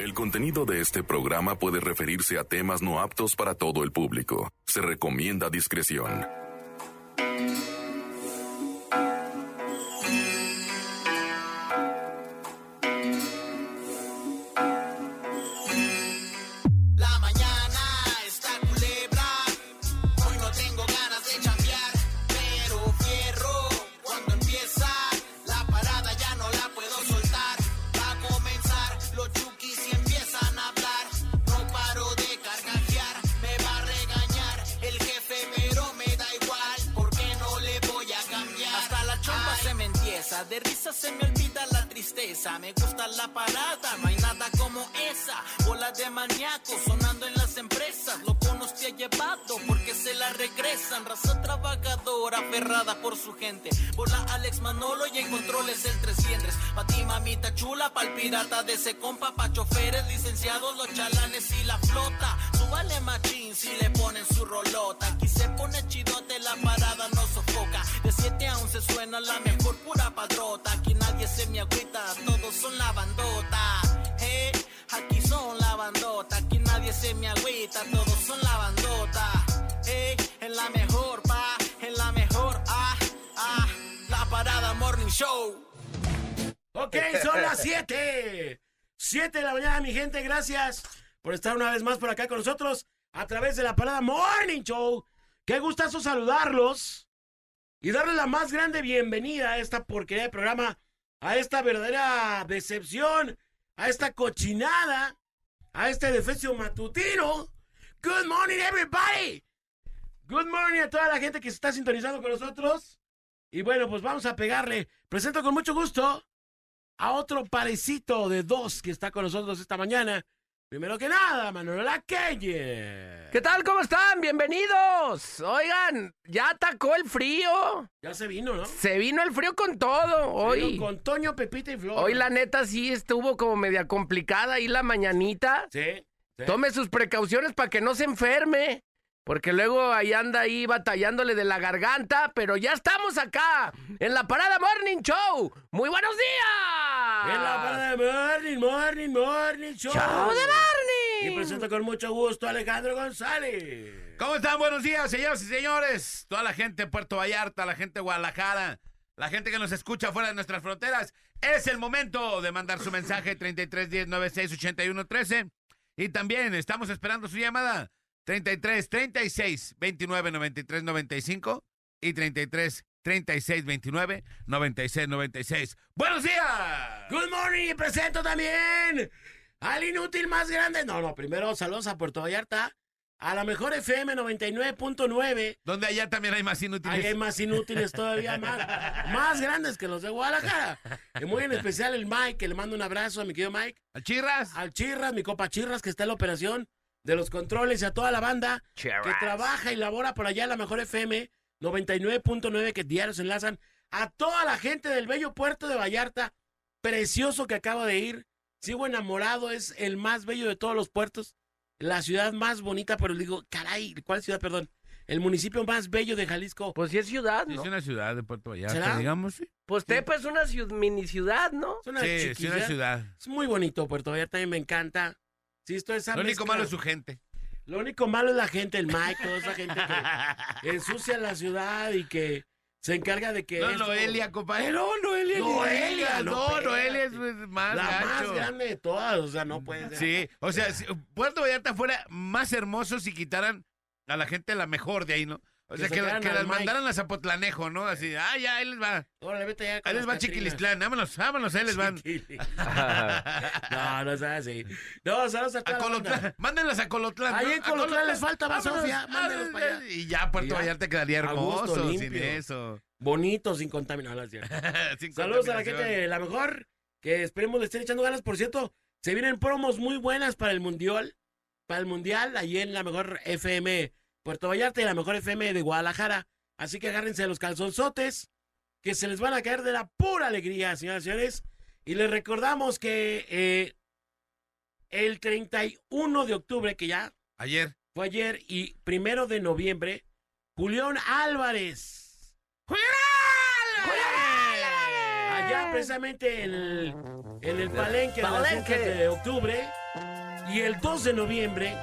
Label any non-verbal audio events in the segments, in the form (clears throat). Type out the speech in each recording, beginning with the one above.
El contenido de este programa puede referirse a temas no aptos para todo el público. Se recomienda discreción. Por acá con nosotros a través de la Parada Morning Show. Qué gustazo saludarlos y darles la más grande bienvenida a esta porquería de programa, a esta verdadera decepción, a esta cochinada, a este defecio matutino. Good morning, everybody. Good morning a toda la gente que se está sintonizando con nosotros. Y bueno, pues vamos a pegarle. Presento con mucho gusto a otro parecito de dos que está con nosotros esta mañana. Primero que nada, Manuel Laquelle. ¿Qué tal? ¿Cómo están? Bienvenidos. Oigan, ya atacó el frío. Ya se vino, ¿no? Se vino el frío con todo. Hoy, Vino Con Toño, Pepita y Flor. hoy la neta sí estuvo como media complicada ahí la mañanita. Sí. sí. Tome sus precauciones para que no se enferme. Porque luego ahí anda ahí batallándole de la garganta. Pero ya estamos acá en la Parada Morning Show. ¡Muy buenos días! En la parada de Morning, Morning, Morning Show. ¡Show de Y Morning! presento con mucho gusto a Alejandro González. ¿Cómo están? Buenos días, señoras y señores. Toda la gente de Puerto Vallarta, la gente de Guadalajara, la gente que nos escucha fuera de nuestras fronteras. Es el momento de mandar su mensaje 3310 96 81 13. Y también estamos esperando su llamada 33 36 29 93 95 y 33 36 29 96 96. ¡Buenos días! Good morning y presento también al inútil más grande. No, no, primero saludos a Puerto Vallarta, a la mejor FM 99.9. Donde allá también hay más inútiles. Ahí hay más inútiles todavía, más, (laughs) más grandes que los de Guadalajara. Y muy en especial el Mike, que le mando un abrazo a mi querido Mike. ¿Al Chirras? Al Chirras, mi copa Chirras, que está en la operación de los controles y a toda la banda que trabaja y labora por allá en la mejor FM 99.9 que diarios enlazan a toda la gente del bello puerto de Vallarta, precioso que acaba de ir. Sigo enamorado, es el más bello de todos los puertos, la ciudad más bonita, pero digo, caray, ¿cuál ciudad, perdón? El municipio más bello de Jalisco. Pues sí es ciudad, Sí, ¿no? Es una ciudad de Puerto Vallarta, ¿Será? digamos. Sí, Pues Tepa es una mini ciudad, ¿no? Es una sí, una ciudad. Es muy bonito Puerto Vallarta, a mí me encanta. Sí, esto es esa Lo único malo es su gente. Lo único malo es la gente, el Mike, toda esa gente que (laughs) ensucia la ciudad y que se encarga de que. No, esto- Noelia, compadre. No, Noelia. Noelia, no, No, Noelia es pues, más La más grande de todas, o sea, no puede ser. Sí, o sea, si Puerto Vallarta fuera más hermoso si quitaran a la gente la mejor de ahí, ¿no? O Que sea, que, las Mike. mandaran a Zapotlanejo, ¿no? Así, ah, ya, ahí les va. Órale, vete ya con Ahí les va Catrinas. Chiquilistlán. Vámonos, vámonos, ahí les van. (laughs) (laughs) No, no es así. No, saludos a A toda banda. Colotlán. Mándenlas a Colotlán. Ahí ¿no? en A Colotlán les falta más. Sofía, mándenlos Ah, para allá. Y ya Puerto. Vallarta quedaría A hermoso sin limpio. eso. Bonito, sin contaminación. (laughs) Sin Saludos a la gente de la mejor, que esperemos le estén echando ganas. Por cierto, se vienen promos muy buenas para el Mundial, para el Mundial, allí en la mejor FM Puerto Vallarta y la mejor FM de Guadalajara. Así que agárrense los calzonzotes, que se les van a caer de la pura alegría, señoras y señores. Y les recordamos que eh, el 31 de octubre, que ya Ayer. fue ayer, y primero de noviembre, Julián Álvarez. Allá precisamente en el, en el palenque Palenque. de octubre Y el 2 de noviembre,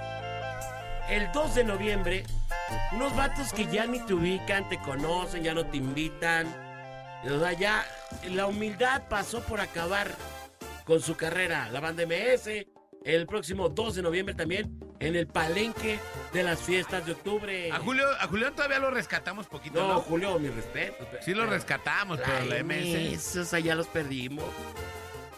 el 2 de noviembre, unos vatos que ya ni te ubican, te conocen, ya no te invitan. O sea, ya la humildad pasó por acabar con su carrera. La banda MS, el próximo 2 de noviembre también, en el palenque de las fiestas de octubre. A Julio, a Julián todavía lo rescatamos poquito, No, ¿no? Julio, mi respeto. Sí lo rescatamos, pero la MS. Esos allá los perdimos.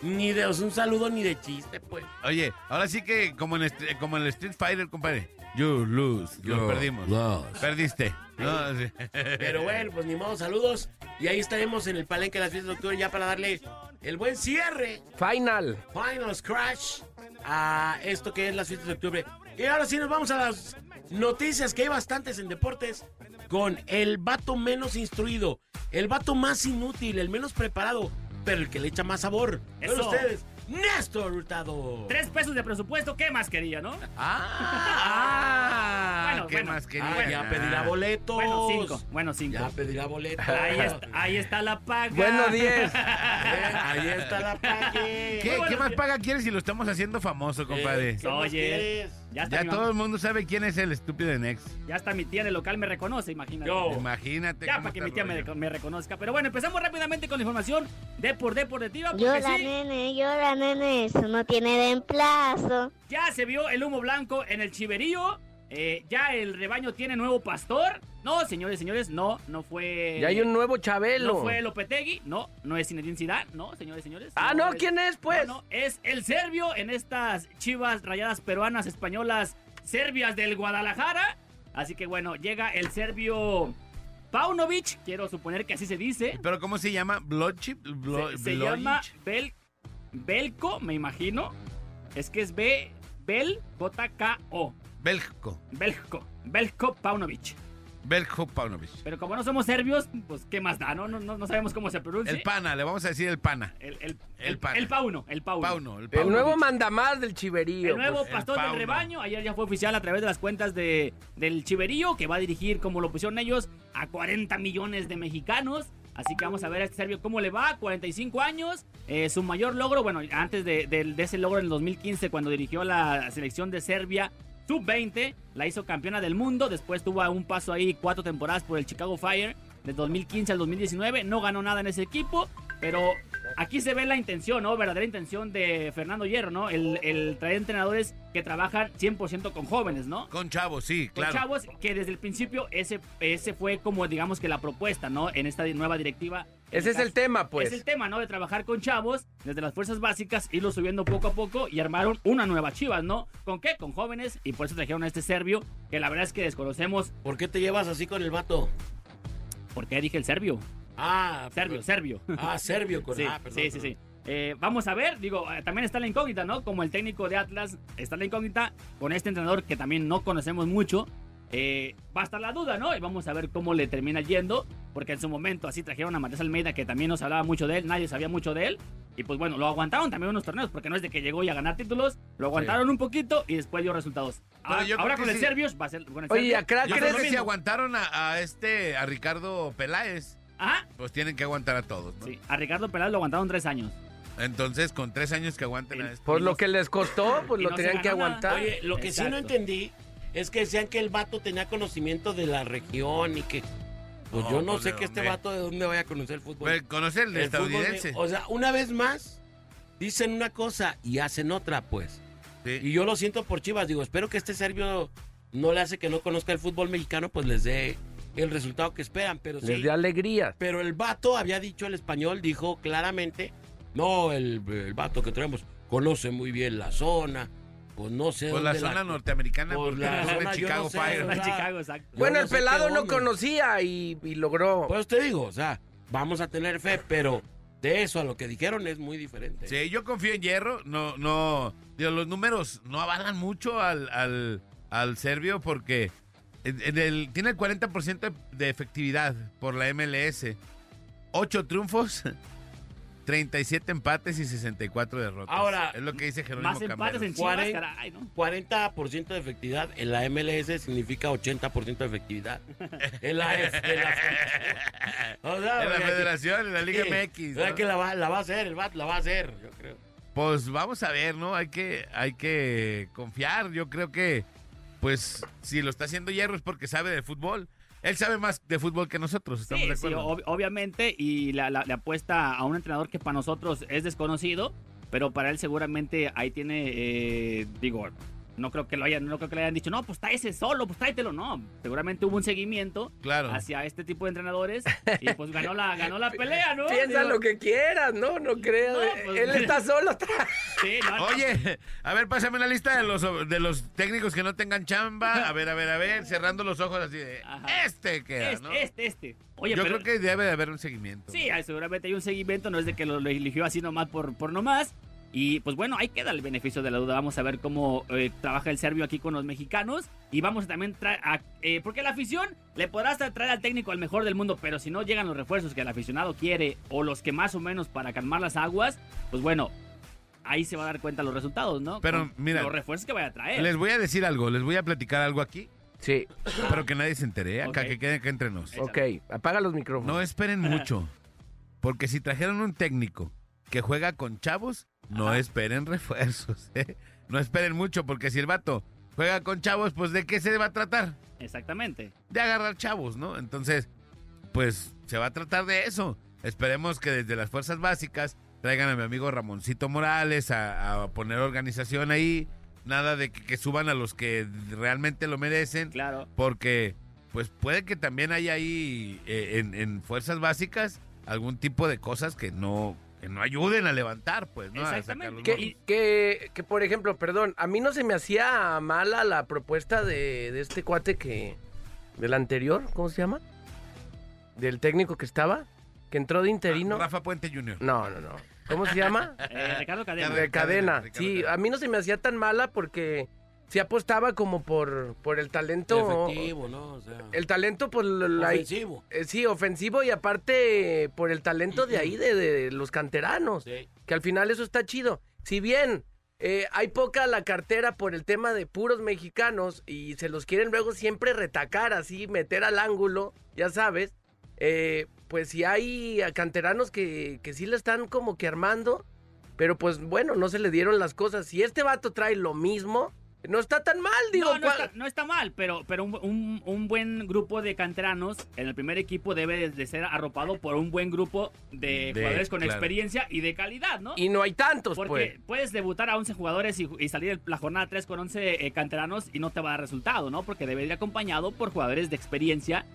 Ni de un saludo ni de chiste, pues. Oye, ahora sí que como en, Street- como en el Street Fighter, compadre. You lose. Lo perdimos. lost. Perdiste. No, sí. Pero bueno, pues ni modo, saludos. Y ahí estaremos en el palenque de las fiestas de octubre ya para darle el buen cierre, Final. final crash, a esto que es las fiestas de octubre. Y ahora sí nos vamos a las noticias, que hay bastantes en deportes, con el vato menos instruido, el vato más inútil, el menos preparado, pero el que le echa más sabor. Eso. ustedes, Néstor Hurtado. Tres pesos de presupuesto, ¿qué más quería, no? Ah, Bueno, (laughs) ¿qué bueno. más quería? Ah, ya pedirá boletos. Bueno, cinco. Bueno, cinco. Ya pedirá boletos. (laughs) Ahí está, ahí está la paga. Bueno, 10. (laughs) Ahí está la pague. ¿Qué, más paga quieres si lo estamos haciendo famoso, compadre? Eh, ¿qué más Oye. Ya está, ya mi todo el mundo sabe quién es el estúpido de Next. ya está mi tía en el local me reconoce, imagínate. Yo. Imagínate. Ya cómo para que mi tía me, reconozca. Pero bueno, empezamos rápidamente con la información de por deportiva. Porque Llora, sí, nene, llora, nene, eso no tiene reemplazo. ya se vio el humo blanco en el chiverío. Eh, ya el rebaño tiene nuevo pastor. No, señores, señores, no, no fue. Ya hay un nuevo No Chabelo. fue Lopetegui, no, no es Zinedine Zidane, no, señores, señores. Ah, no, ¿quién es, pues? No, no, es el serbio en estas chivas rayadas peruanas, españolas, serbias del Guadalajara. Así que bueno, llega el serbio Paunovic, quiero suponer que así se dice. ¿Pero cómo se llama? ¿Bloodchip? Blo- Se, se llama Bel, Belko, me imagino. Es que es B, Bel, J-K-O. Belko. Belko, Belko Paunovic. Belko Paunovic. Pero como no somos serbios, pues qué más da, ¿no? No, no, no sabemos cómo se pronuncia. El pana, le vamos a decir el pana. El, el, El el, pana. el Pauno, el Pauno. Pauno, el nuevo mandamás del Chiverío. El nuevo pues. el pastor del rebaño, ayer ya fue oficial a través de las cuentas de, del Chiverío, que va a dirigir, como lo pusieron ellos, a 40 millones de mexicanos. Así que vamos a ver a este serbio cómo le va, 45 años. Eh, su mayor logro, bueno, antes de, de- de ese logro en el 2015, cuando dirigió la selección de Serbia sub-20, la hizo campeona del mundo. Después tuvo un paso ahí, cuatro temporadas por el Chicago Fire, del 2015 al 2019. No ganó nada en ese equipo, pero aquí se ve la intención, ¿no? Verdadera intención de Fernando Hierro, ¿no? El, el traer entrenadores que trabajan 100% con jóvenes, ¿no? Con chavos, sí, Con claro. chavos que desde el principio ese, ese fue como digamos que la propuesta, ¿no? En esta nueva directiva. Ese es el tema, pues. Es el tema, ¿no? De trabajar con chavos desde las fuerzas básicas, irlo subiendo poco a poco y armaron una nueva Chivas, ¿no? ¿Con qué? Con jóvenes y por eso trajeron a este serbio que la verdad es que desconocemos. ¿Por qué te llevas así con el vato? ¿Por qué dije el serbio? Ah, Serbio, serbio. Ah, serbio con Sí, ah, perdón, sí, sí, sí. Eh, vamos a ver, digo, eh, también está la incógnita, ¿no? Como el técnico de Atlas está la incógnita con este entrenador que también no conocemos mucho. eh, va a estar la duda, ¿no? Y vamos a ver cómo le termina yendo, porque en su momento así trajeron a Matías Almeida, que también nos hablaba mucho de él, nadie sabía mucho de él. Y pues bueno, lo aguantaron también unos torneos, porque no es de que llegó y a ganar títulos, lo aguantaron un poquito y después dio resultados. Ahora, ahora con el sí. Serbios va a ser con el Oye, Serbio, a Crack Yo va a ser creo lo que si aguantaron a, a este, a Ricardo Peláez, Ajá, pues tienen que aguantar a todos, ¿no? sí, a Ricardo Peláez lo aguantaron tres años. Entonces, con tres años que aguanten a este. Por lo que les costó, (laughs) pues lo no tenían que nada. aguantar. Oye, lo que sí no entendí es que decían que el vato tenía conocimiento de la región y que. Pues No, yo no pues, sé ¿de que este vato de dónde vaya a conocer el fútbol. Pues, conocer el, estadounidense. de- o sea, una vez más, dicen una cosa y hacen otra, pues. Sí. Y yo lo siento por Chivas. Digo, espero que este serbio no le hace que no conozca el fútbol mexicano, pues les dé el resultado que esperan. Pero Les sí. dio alegría. Pero el vato había dicho el español, dijo claramente, no, el, el vato que traemos conoce muy bien la zona, pues no sé Pues la zona norteamericana, Pues porque la zona, de Chicago no sé, Fire. o sea, Chicago, exacto. Yo Bueno, no el pelado no conocía y, y logró. Pues te digo, o sea, vamos a tener fe, pero de eso a lo que dijeron es muy diferente. Sí, yo confío en Hierro. No, no. Digo, los números no avalan mucho al, al, al serbio porque en- el- tiene el 40% de- efectividad por la MLS. 8 triunfos, (laughs) 37 empates y 64 derrotas. Ahora, es lo que dice Jerónimo Más empates en Chivas, Cuaren- caray, ¿no? 40% de efectividad en la MLS significa 80% de efectividad. (laughs) En la, en la- o sea, En la federación, en la Liga sí, MX. o sea, ¿no? que la va, la va a hacer, el vato la va a hacer, yo creo. Pues vamos a ver, ¿no? Hay que, hay que confiar. Yo creo que, pues, si lo está haciendo Hierro es porque sabe de fútbol. Él sabe más de fútbol que nosotros, estamos Sí, de sí, acuerdo. ob- obviamente, y la, la- le apuesta a un entrenador que para nosotros es desconocido, pero para él seguramente ahí tiene, eh, digo, no creo que lo hayan, no creo que le hayan dicho, no, pues ese solo, pues tráetelo, no. Seguramente hubo un seguimiento claro. hacia este tipo de entrenadores y pues ganó la, ganó la (laughs) pelea, ¿no? Piensa Digo, lo que quieras, ¿no? No eh, pues- Él está (laughs) solo. Sí, no. Oye, a ver, pásame una lista de los, de los técnicos que no tengan chamba. A ver, a ver, a ver, cerrando los ojos así de, Ajá. este queda, este, ¿no? este, este. Oye, Yo pero- creo que debe de haber un seguimiento. Sí, seguramente hay un seguimiento, no es de que lo, lo eligió así nomás por, por nomás. Y pues bueno, ahí queda el beneficio de la duda. Vamos a ver cómo eh, trabaja el serbio aquí con los mexicanos. Y vamos a también traer. a- eh, porque la afición le podrá hasta traer al técnico al mejor del mundo, pero si no llegan los refuerzos que el aficionado quiere o los que más o menos para calmar las aguas, pues bueno, ahí se va a dar cuenta los resultados, ¿no? Pero, Con mira, los refuerzos que vaya a traer. Les voy a decir algo, les voy a platicar algo aquí, Sí, pero que nadie se entere, ¿eh? acá Ok. que quede acá entre nos. Ok. Apaga los micrófonos. No esperen mucho, (laughs) porque si trajeron un técnico que juega con chavos, no Ajá. esperen (laughs) refuerzos, ¿eh? No esperen mucho, porque si el vato juega con chavos, pues ¿de qué se va a tratar? Exactamente. de agarrar chavos, ¿no? Entonces, pues se va a tratar de eso. Esperemos que desde las fuerzas básicas traigan a mi amigo Ramoncito Morales a, a poner organización ahí. Nada de que, que suban a los que realmente lo merecen, Claro. porque pues puede que también haya ahí eh, en, en fuerzas básicas algún tipo de cosas que no, que no ayuden a levantar, pues, ¿no? A sacar Exactamente. los Que-. Que, por ejemplo, perdón, a mí no se me hacía mala la propuesta de, de este cuate que. del anterior, ¿cómo se llama? Del técnico que estaba, que entró de interino. Ah, Rafa Puente Jr. No, no, no. ¿Cómo se llama? (laughs) Eh, Ricardo Cadena. de cadena. Ricardo Sí, Cadena. a mí no se me hacía tan mala porque se apostaba como por, por el talento. Efectivo, ¿no? O sea, El talento la, ofensivo. eh, sí, ofensivo y aparte por el talento de ahí, de, de los canteranos. Sí. Que al final eso está chido. Si bien eh, hay poca la cartera por el tema de puros mexicanos y se los quieren luego siempre retacar así, meter al ángulo, ya sabes, eh, pues si hay canteranos que, que sí le están como que armando, pero pues bueno, no se le dieron las cosas. Si este vato trae lo mismo, no está tan mal, digo. no, no, ¿cuál- está, no está mal, pero, pero un, un- un buen grupo de canteranos en el primer equipo debe de ser arropado por un buen grupo de, De- jugadores con claro. experiencia y de calidad, ¿no? Y no hay tantos, Porque pues. puedes debutar a 11 jugadores y, y salir la jornada 3 con 11 eh, canteranos y no te va a dar resultado, ¿no? Porque debe ir acompañado por jugadores de experiencia,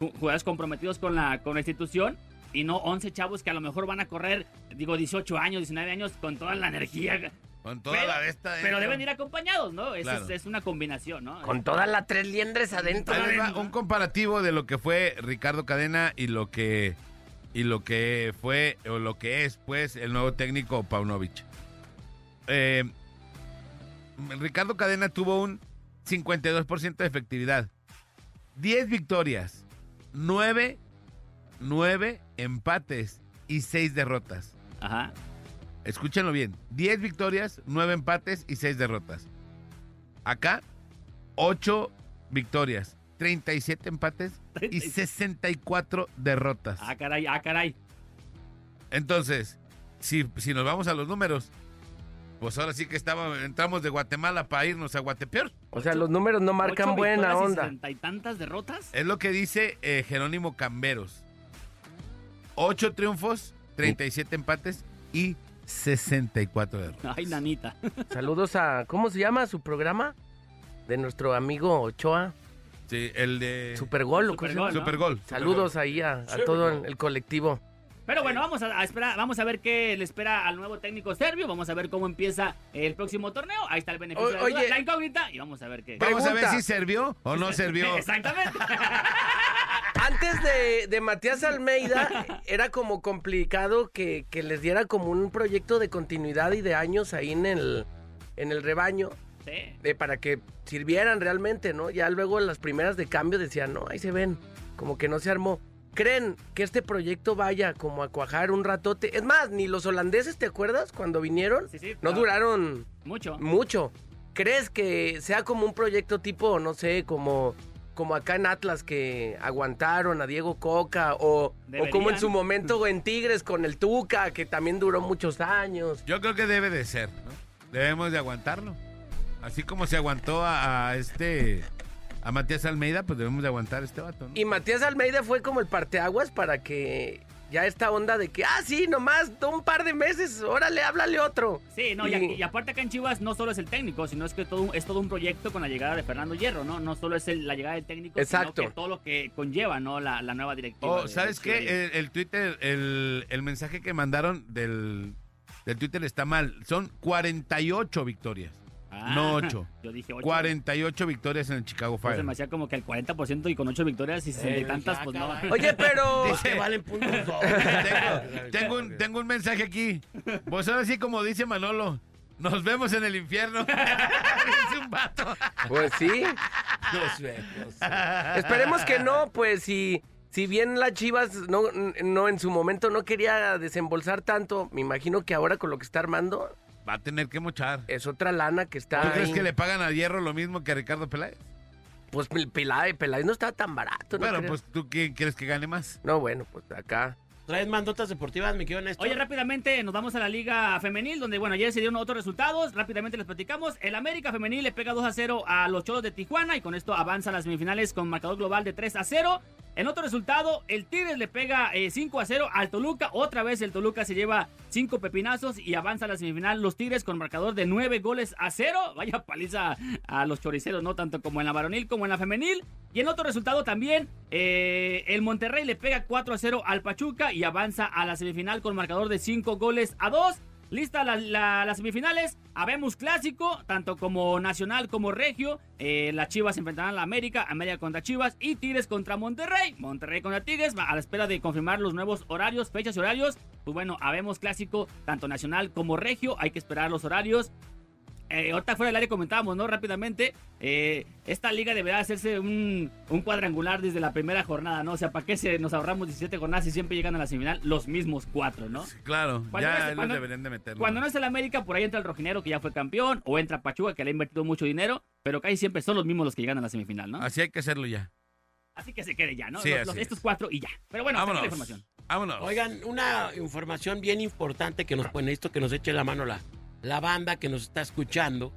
ju- jugadores comprometidos con la, con la institución y no 11 chavos que a lo mejor van a correr, digo, 18 años, 19 años con toda la energía. Con toda Pero- la de esta Pero deben ir acompañados, ¿no? Claro. es, es una combinación, ¿no? Con todas las tres liendres adentro. Un comparativo de lo que fue Ricardo Cadena y lo que y lo que fue o lo que es pues el nuevo técnico Paunovic. Eh, Ricardo Cadena tuvo un 52% de efectividad. 10 victorias, 9 9 empates y 6 derrotas. Ajá. Escúchenlo bien. 10 victorias, 9 empates y 6 derrotas. Acá, 8 victorias, 37 empates y 64 derrotas. Ah, caray, ah, caray. Entonces, si, si nos vamos a los números, pues ahora sí que estaba, entramos de Guatemala para irnos a Guatepeor. O sea, los números no marcan Ocho buena y onda. sesenta y tantas derrotas? Es lo que dice eh, Jerónimo Camberos. 8 triunfos, 37 empates y 64 derrotas. Ay, nanita. (laughs) Saludos a. ¿Cómo se llama su programa? De nuestro amigo Ochoa. Sí, el de Supergol. Supergol, ¿no? Supergol. Saludos ahí a, a todo el, el colectivo. Pero bueno, vamos a, a esperar, vamos a ver qué le espera al nuevo técnico serbio. Vamos a ver cómo empieza el próximo torneo. Ahí está el beneficio O- de la, duda, la incógnita y vamos a ver qué. Vamos a ver si sirvió o no sirvió. (laughs) Exactamente. (laughs) Antes de, de Matías Almeida, era como complicado que, que les diera como un proyecto de continuidad y de años ahí en el, en el rebaño. Sí. de para que sirvieran realmente, ¿no? Ya luego las primeras de cambio decían, no, ahí se ven, como que no se armó. ¿Creen que este proyecto vaya como a cuajar un ratote? Es más, ni los holandeses, ¿te acuerdas? Cuando vinieron, Sí, sí, no duraron Mucho. mucho. ¿Crees que sea como un proyecto tipo, no sé, como como acá en Atlas que aguantaron a Diego Coca o, o como en su momento en Tigres con el Tuca, que también duró muchos años. Yo creo que debe de ser, ¿no? Debemos de aguantarlo. Así como se aguantó a, a este... A Matías Almeida, pues debemos de aguantar a este vato, ¿no? Y Matías Almeida fue como el parteaguas para que ya esta onda de que, ah, sí, nomás un par de meses, órale, háblale otro. Sí, no, y, Y- y aparte acá en Chivas no solo es el técnico, sino es que todo, un- es todo un proyecto con la llegada de Fernando Hierro, ¿no? No solo es el- la llegada del técnico, Exacto. sino que todo lo que conlleva, ¿no? La, la nueva directiva. Oh, de- ¿sabes Chiverío. qué? El, el Twitter, el, el mensaje que mandaron del, del Twitter está mal. Son 48 victorias, Ah, no 8. (laughs) Yo dije 8. 48 victorias en el Chicago Fire. me hacía como que el 40% y con 8 victorias y 60 y Eh, tantas, ya, pues no. Oye, pero... (laughs) Que valen puntos dos. (laughs) tengo, tengo un, tengo un mensaje aquí. Pues ahora sí, como dice Manolo, nos vemos en el infierno. es un vato. Pues sí. Nos vemos. Esperemos que no, pues si, si bien la Chivas no, no en su momento no quería desembolsar tanto, me imagino que ahora con lo que está armando Va a tener que mochar. es otra lana que está ¿Tú crees ahí. que le pagan a Hierro lo mismo que a Ricardo Peláez? Pues Pel- Peláez, Peláez no está tan barato, ¿no? Bueno, creo? pues tú quién quieres que gane más. No, bueno, pues acá. ¿Traes más notas deportivas, mi querido Néstor? Oye, rápidamente nos vamos a la Liga Femenil, donde, bueno, ayer se dieron otros resultados. Rápidamente les platicamos. El América Femenil le pega 2 a 0 a los Cholos de Tijuana y con esto avanza a las semifinales con marcador global de 3 a 0. En otro resultado, el Tigres le pega eh, 5 a 0 al Toluca. Otra vez el Toluca se lleva 5 pepinazos y avanza a la semifinal los Tigres con marcador de 9 goles a 0. Vaya paliza a los choriceros, ¿no? Tanto como en la varonil como en la femenil. Y en otro resultado también, eh, el Monterrey le pega 4 a 0 al Pachuca y avanza a la semifinal con marcador de 5 goles a 2. Lista la- la- las semifinales, habemos clásico, tanto como nacional como regio. Eh, las Chivas enfrentarán a la América, América contra Chivas y Tigres contra Monterrey. Monterrey contra Tigres, a la espera de confirmar los nuevos horarios, fechas y horarios. Pues bueno, habemos clásico, tanto nacional como regio, hay que esperar los horarios. Eh, ahorita fuera del área comentábamos, ¿no? Rápidamente, eh, esta liga deberá hacerse un, un cuadrangular desde la primera jornada, ¿no? O sea, ¿para qué se, nos ahorramos 17 jornadas y siempre llegan a la semifinal los mismos cuatro, ¿no? Claro, Cuando ya no es- los cuando- deberían de meter. Cuando no es el América, por ahí entra el Rojinero, que ya fue campeón, o entra Pachuca, que le ha invertido mucho dinero, pero casi siempre son los mismos los que llegan a la semifinal, ¿no? Así hay que hacerlo ya. Así que se quede ya, ¿no? Sí, Los- así los- es. estos cuatro y ya. Pero bueno, aquí la Vámonos. información. Vámonos. Oigan, una información bien importante que nos pone esto, que nos eche la mano la, la banda que nos está escuchando.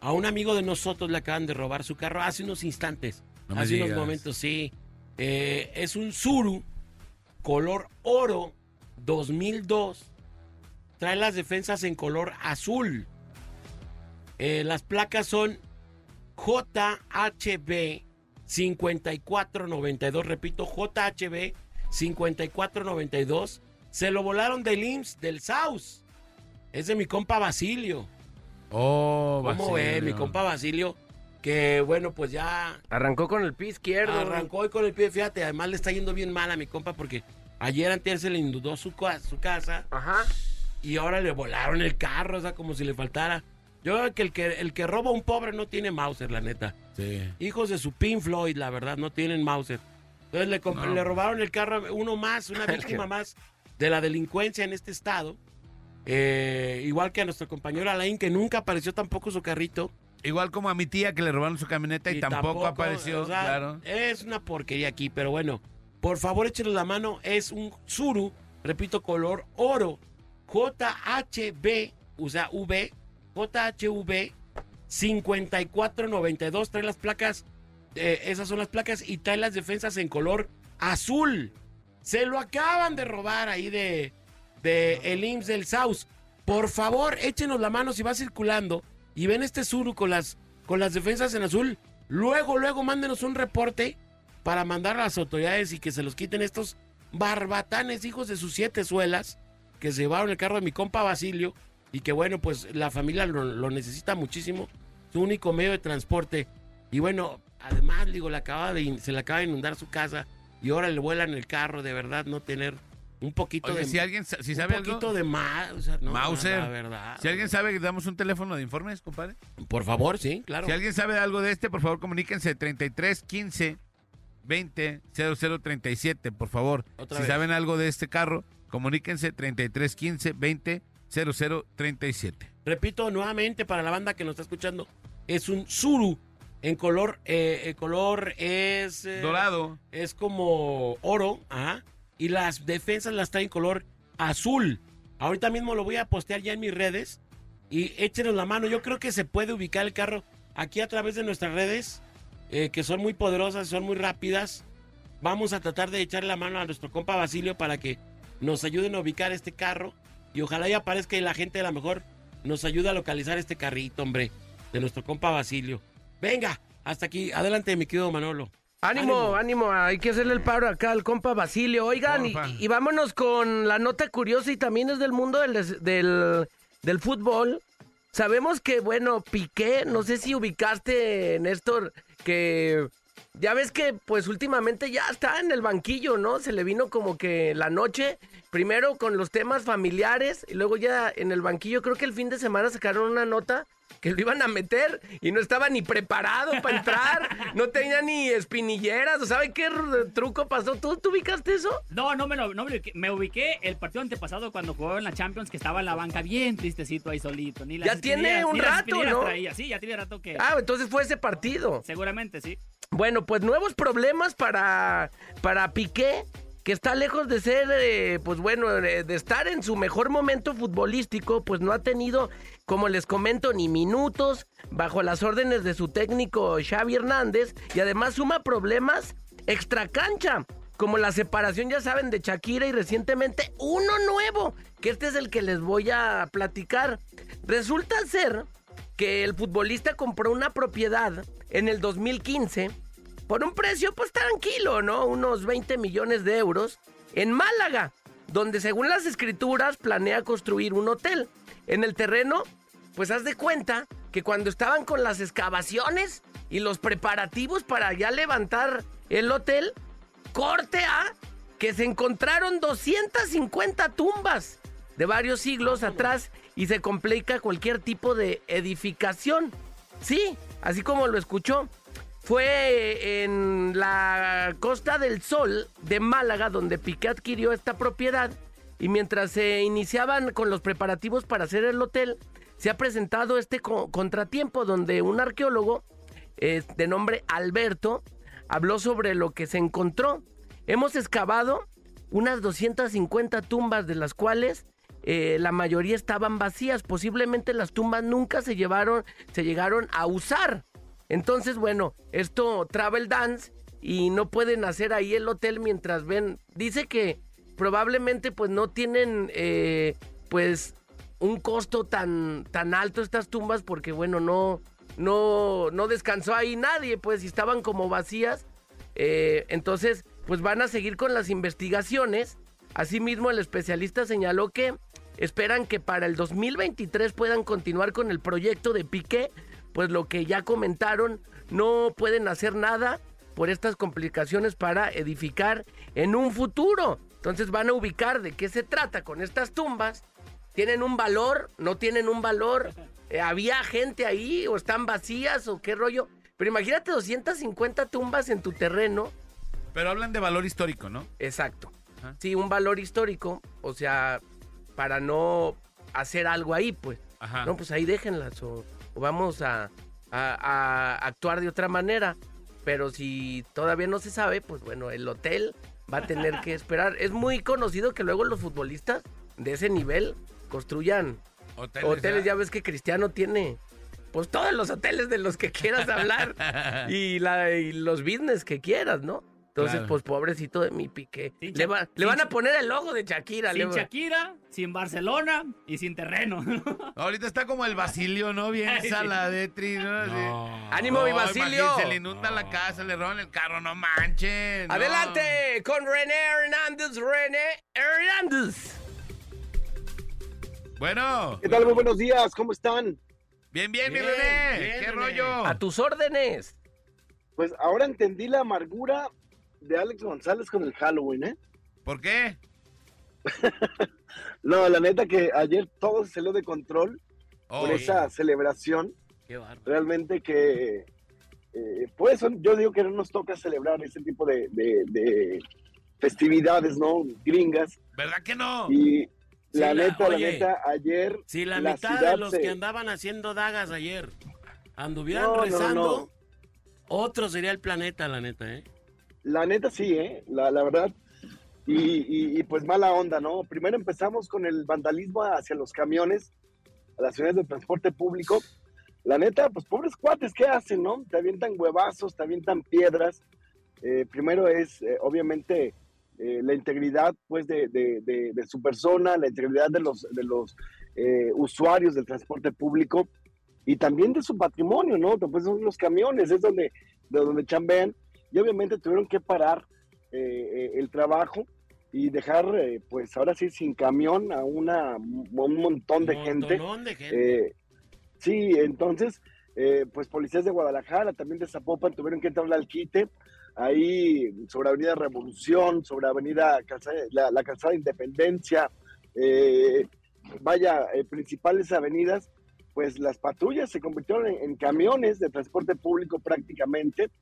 A un amigo de nosotros le acaban de robar su carro hace unos instantes. No hace unos momentos, sí. Eh, es un Suru color oro 2002. Trae las defensas en color azul. Eh, las placas son JHB 5492. Repito, JHB 5492. Se lo volaron del IMSS, del SAUS. Es de mi compa Basilio. Oh, ¿Cómo ve, Basilio. mi compa Basilio? Que bueno, pues ya Arrancó con el pie izquierdo. arrancó hoy con el pie. Fíjate, además le está yendo bien mal a mi compa porque ayer antes se le inundó su, casa Ajá. y ahora le volaron el carro, o sea, como si le faltara. Yo creo que el que, el que roba a un pobre no tiene Mauser, la neta. Sí. Hijos de su Pink Floyd, la verdad, no tienen Mauser. Entonces le, No. le robaron el carro a uno más, una (laughs) víctima más de la delincuencia en este estado. Eh, igual que a nuestro compañero Alain, que nunca apareció tampoco su carrito. Igual como a mi tía que le robaron su camioneta y, tampoco, apareció, o sea, claro. Es una porquería aquí, pero bueno, por favor échenos la mano. Es un Zuru, repito, color oro. JHB, o sea, V, JHV 5492. Trae las placas, eh, esas son las placas y trae las defensas en color azul. Se lo acaban de robar ahí de, de el IMSS del Saus. Por favor, échenos la mano si va circulando y ven este Zuru con las, con las defensas en azul. Luego, luego mándenos un reporte para mandar a las autoridades y que se los quiten estos barbatanes, hijos de sus siete suelas, que se llevaron el carro de mi compa Basilio y que bueno, pues la familia lo, necesita muchísimo. Su único medio de transporte. Y bueno, además, digo, le acaba de, se le acaba de inundar su casa y ahora le vuelan el carro, de verdad, no tener un poquito Oye, de... si alguien sa- si un sabe poquito de más, o sea, no, Mauser. la verdad. si alguien sabe que damos un teléfono de informes, compadre. Por favor, sí, claro. Si alguien sabe algo de este, por favor, comuníquense 33 15 20 00 37, por favor. Otra si vez. saben algo de este carro, comuníquense 33 15 20 00 37. Repito nuevamente para la banda que nos está escuchando, es un Zuru en color, eh, el color es... eh, Dorado. Es como oro, ajá. Y las defensas las traen color azul. Ahorita mismo lo voy a postear ya en mis redes. Y échenos la mano. Yo creo que se puede ubicar el carro aquí a través de nuestras redes. eh, que son muy poderosas, son muy rápidas. Vamos a tratar de echarle la mano a nuestro compa Basilio para que nos ayuden a ubicar este carro. Y ojalá ya aparezca y la gente a lo mejor nos ayude a localizar este carrito, hombre. De nuestro compa Basilio. Venga, hasta aquí. Adelante, mi querido Manolo. Ánimo, ánimo, hay que hacerle el paro acá al compa Basilio. Oigan, y, vámonos con la nota curiosa y también es del mundo del, del, del fútbol. Sabemos que, bueno, Piqué, no sé si ubicaste, Néstor, que ya ves que pues últimamente ya está en el banquillo, ¿no? Se le vino como que la noche, primero con los temas familiares y luego ya en el banquillo, creo que el fin de semana sacaron una nota que lo iban a meter y no estaba ni preparado para entrar, (laughs) no tenía ni espinilleras, o sabe qué truco pasó? ¿Tú, ¿Tú ubicaste eso? No, no me lo no me, ubiqué. me ubiqué el partido antepasado cuando jugó en la Champions que estaba en la banca bien tristecito ahí solito. Ni Ya tiene un rato, ¿no? traía. Sí, ya tiene rato que Ah, entonces fue ese partido. seguramente sí. Bueno, pues nuevos problemas para, para Piqué, que está lejos de ser, eh, pues bueno, de, de estar en su mejor momento futbolístico, pues no ha tenido, como les comento, ni minutos bajo las órdenes de su técnico Xavi Hernández y además suma problemas extracancha. Como la separación, ya saben, de Shakira y recientemente uno nuevo, que este es el que les voy a platicar. Resulta ser que el futbolista compró una propiedad en el 2015 por un precio pues tranquilo, ¿no? Unos 20 millones de euros en Málaga, donde según las escrituras planea construir un hotel. En el terreno, pues haz de cuenta que cuando estaban con las excavaciones y los preparativos para ya levantar el hotel, corte a que se encontraron 250 tumbas de varios siglos atrás y se complica cualquier tipo de edificación. Sí, así como lo escuchó. Fue en la Costa del Sol de Málaga donde Piqué adquirió esta propiedad y mientras se iniciaban con los preparativos para hacer el hotel, se ha presentado este co- contratiempo donde un arqueólogo eh, de nombre Alberto habló sobre lo que se encontró. Hemos excavado unas 250 tumbas de las cuales eh, la mayoría estaban vacías. Posiblemente las tumbas nunca se llevaron, se llegaron a usar. Entonces, bueno, esto Travel Dance y no pueden hacer ahí el hotel mientras ven. Dice que probablemente pues no tienen eh, pues un costo tan, tan alto estas tumbas porque bueno, no, no, no descansó ahí nadie, pues y estaban como vacías. Eh, entonces, pues van a seguir con las investigaciones. Asimismo, el especialista señaló que esperan que para el 2023 puedan continuar con el proyecto de Piqué, pues lo que ya comentaron, no pueden hacer nada por estas complicaciones para edificar en un futuro. Entonces van a ubicar de qué se trata con estas tumbas. ¿Tienen un valor? ¿No tienen un valor? Eh, ¿Había gente ahí o están vacías o qué rollo? Pero imagínate 250 tumbas en tu terreno. Pero hablan de valor histórico, ¿no? Exacto. Ajá. Sí, un valor histórico, o sea, para no hacer algo ahí, pues. Ajá. No, pues ahí déjenlas o, o vamos a, a- a actuar de otra manera. Pero si todavía no se sabe, pues bueno, el hotel va a tener que (laughs) esperar. Es muy conocido que luego los futbolistas de ese nivel construyan Hoteles, hoteles. ¿verdad? Ya ves que Cristiano tiene, pues todos los hoteles de los que quieras hablar (laughs) y, la, y los business que quieras, ¿no? Entonces, Claro. pues pobrecito de mi pique. Sin Le, va- van a poner el logo de Shakira. le Sin Shakira, sin Barcelona y sin terreno. Ahorita está como el Basilio, ¿no? Bien (laughs) saladetri, ¿no? Sí. ¡Ánimo, mi No, Basilio! Se le inunda la casa, le roban el carro, no manchen. no. Adelante con René Hernández, René Hernández. Bueno, ¿Qué tal? Muy buenos días, ¿cómo están? bien, bien, mi René. bien, ¿Qué René. rollo? A tus órdenes. Pues ahora entendí la amargura de Alex González con el Halloween, ¿eh? ¿Por qué? (laughs) No, la neta que ayer todo se salió de control Oh, con esa celebración. Qué bárbaro. Realmente que, eh, pues yo digo que no nos toca celebrar ese tipo de, de- de festividades, ¿no? Gringas. ¿Verdad que no? Y la la- neta, oye, la neta, ayer Si la, la mitad ciudad de los se- que andaban haciendo dagas ayer anduvieran No, no, no, rezando, Otro sería el planeta, la neta, ¿eh? La neta sí, ¿eh? La, la verdad. Y, y- y, pues mala onda, ¿no? Primero empezamos con el vandalismo hacia los camiones, a las unidades de transporte público. La neta, pues pobres cuates, ¿qué hacen, no? Te avientan huevazos, te avientan piedras. Eh, primero es, eh, obviamente, eh, la integridad, pues, de, de- de- de su persona, la integridad de los, de los usuarios del transporte público y también de su patrimonio, ¿no? Pues son los camiones, es donde, de donde chambean y obviamente tuvieron que parar eh, eh, el trabajo y dejar, eh, pues ahora sí, sin camión a, una, un montón de gente. De gente. Eh, sí, entonces, eh, pues policías de Guadalajara, también de Zapopan, tuvieron que entrar al quite, ahí sobre Avenida Revolución, sobre Avenida Calzada- la, la Calzada de Independencia, eh, vaya, principales avenidas, pues las patrullas se convirtieron en, en camiones de transporte público prácticamente.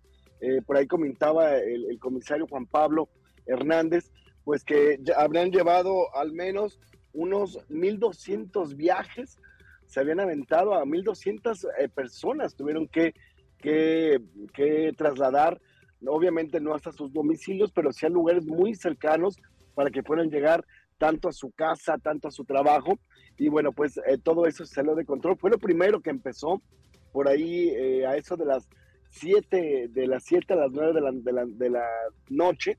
Eh, por ahí comentaba el, comisario Juan Pablo Hernández, pues que ya habrían llevado al menos unos 1.200 viajes, se habían aventado a 1.200 eh, personas, tuvieron que, que, trasladar, obviamente no hasta sus domicilios, pero sí a lugares muy cercanos para que puedan llegar tanto a su casa, tanto a su trabajo. Y bueno, pues eh, todo eso salió de control. Fue lo primero que empezó por ahí eh, a eso de las 7, de las 7 a las 9 de la, de la, noche.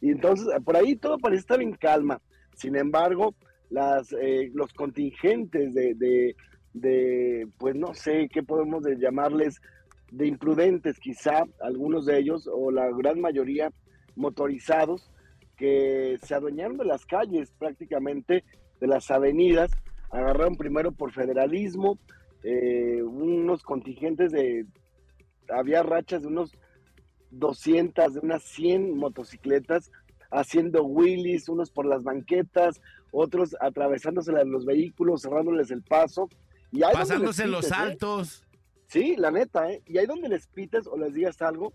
Y entonces por ahí todo parece estar en calma. Sin embargo, las, eh, los contingentes de, de, pues no sé, ¿qué podemos de llamarles? De imprudentes quizá, algunos de ellos, o la gran mayoría motorizados, que se adueñaron de las calles prácticamente, de las avenidas, agarraron primero por federalismo, eh, unos contingentes de, había rachas de unos 200, de unas 100 motocicletas haciendo wheelies, unos por las banquetas, otros atravesándose los vehículos, cerrándoles el paso. Y Pasándose los ¿eh? saltos. Sí, la neta, ¿eh? Y ahí donde les pites o les digas algo,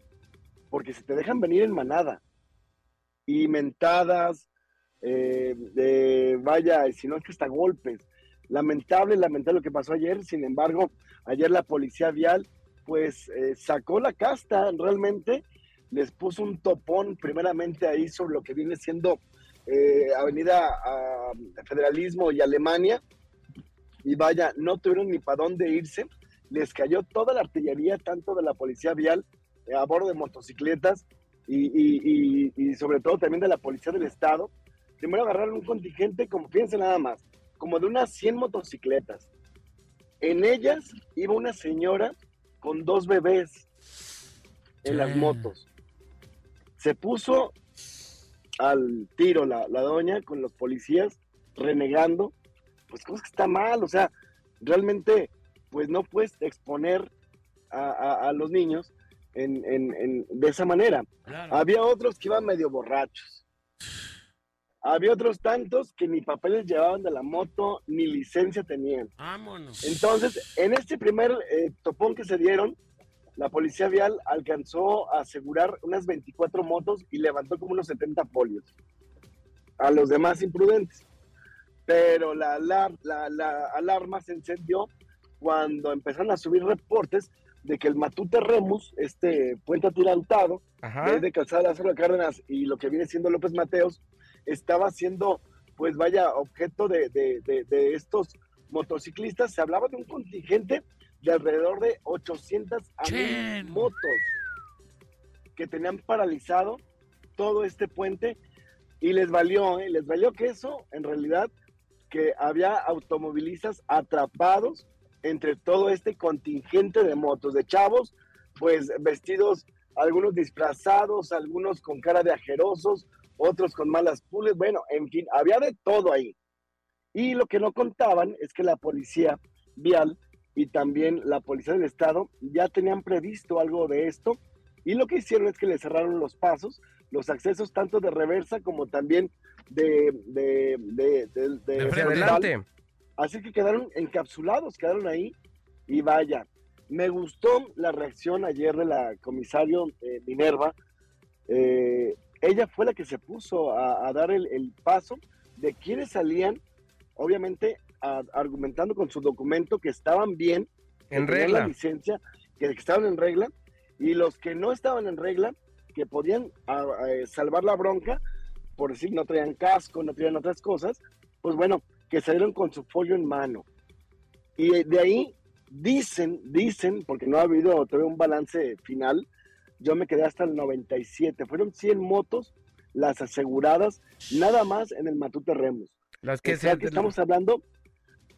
porque se te dejan venir en manada. Y mentadas, eh, de, vaya, si no es que hasta golpes. Lamentable, lamentable lo que pasó ayer. Sin embargo, ayer la policía vial, pues, eh, sacó la casta realmente. Les puso un topón primeramente ahí sobre lo que viene siendo eh, Avenida ah, Federalismo y Alemania. Y vaya, no tuvieron ni para dónde irse les cayó toda la artillería, tanto de la policía vial eh, a bordo de motocicletas y, y- y- sobre todo también de la policía del estado. Primero agarraron un contingente, como fíjense nada más, como de unas 100 motocicletas. En ellas iba una señora con dos bebés en las motos. Se puso al tiro la, la doña con los policías renegando, pues cosas que está mal, o sea, realmente pues no puedes exponer a, a- a los niños en, en- en- de esa manera. Claro. Había otros que iban medio borrachos. Había otros tantos que ni papeles llevaban de la moto, ni licencia tenían. Vámonos. Entonces, en este primer eh, topón que se dieron, la policía vial alcanzó a asegurar unas 24 motos y levantó como unos 70 folios a los demás imprudentes. Pero la, alar- la- la alarma se encendió cuando empezaron a subir reportes de que el Matute Remus, este puente atirantado, desde Calzada Lázaro Cárdenas y lo que viene siendo López Mateos, estaba siendo, pues vaya, objeto de, de- de- de estos motociclistas. Se hablaba de un contingente de alrededor de 800 a mil Chen. motos que tenían paralizado todo este puente y les valió, ¿eh? les valió que eso, en realidad, que había automovilistas atrapados entre todo este contingente de motos, de chavos, pues vestidos, algunos disfrazados, algunos con cara de ajerosos, otros con malas pules, bueno, en fin, había de todo ahí. Y lo que no contaban es que la policía vial y también la policía del estado ya tenían previsto algo de esto y lo que hicieron es que le cerraron los pasos, los accesos tanto de reversa como también de, de, de, de- de De adelante. Así que quedaron encapsulados, quedaron ahí y vaya. Me gustó la reacción ayer de la comisario eh, Minerva. Eh, ella fue la que se puso a, a dar el, el paso de quienes salían, obviamente a- argumentando con su documento que estaban bien, que En tenían la regla. licencia, que, que estaban en regla, Y los que no estaban en regla, que podían a- salvar la bronca, por decir no traían casco, no traían otras cosas, pues bueno, que salieron con su folio en mano. Y de ahí dicen, dicen, porque no ha habido todavía un balance final, yo me quedé hasta el 97, fueron 100 motos las aseguradas, nada más en el Matute Remus. Las que O sea, que estamos hablando,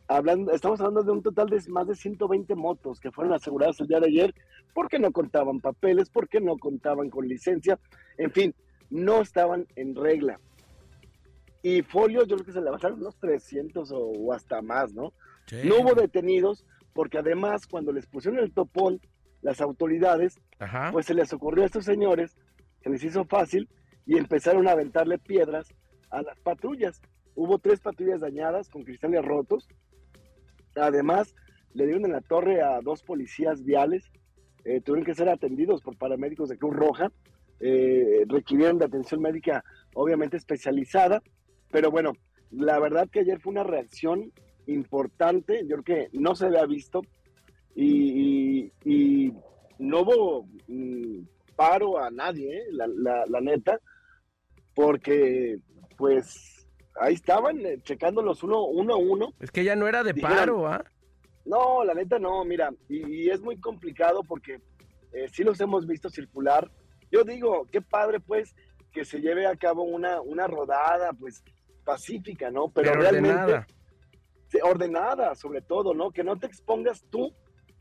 hablando, estamos hablando de un total de más de 120 motos que fueron aseguradas el día de ayer porque no contaban papeles, porque no contaban con licencia, en fin, no estaban en regla. Y folios, yo creo que se le bajaron unos 300 o, o hasta más, ¿no? No hubo detenidos porque además cuando les pusieron el topón las autoridades, Pues se les ocurrió a estos señores, se les hizo fácil y empezaron a aventarle piedras a las patrullas. Hubo tres patrullas dañadas con cristales rotos. Además, le dieron en la torre a dos policías viales. eh, tuvieron que ser atendidos por paramédicos de Cruz Roja. eh, requirieron de atención médica, obviamente especializada. Pero bueno, la verdad que ayer fue una reacción importante. Yo creo que no se había visto. Y no hubo mm, paro a nadie, ¿eh? la, la- la neta, porque pues ahí estaban eh, checándolos uno, uno a uno. Es que ya no era de Dijeron- paro, ¿ah? No, la neta no, mira, y, y es muy complicado porque eh, sí los hemos visto circular. Yo digo, qué padre pues que se lleve a cabo una, una rodada pues pacífica, ¿no? Pero, Pero realmente ordenada. Sí, ordenada sobre todo, ¿no? Que no te expongas tú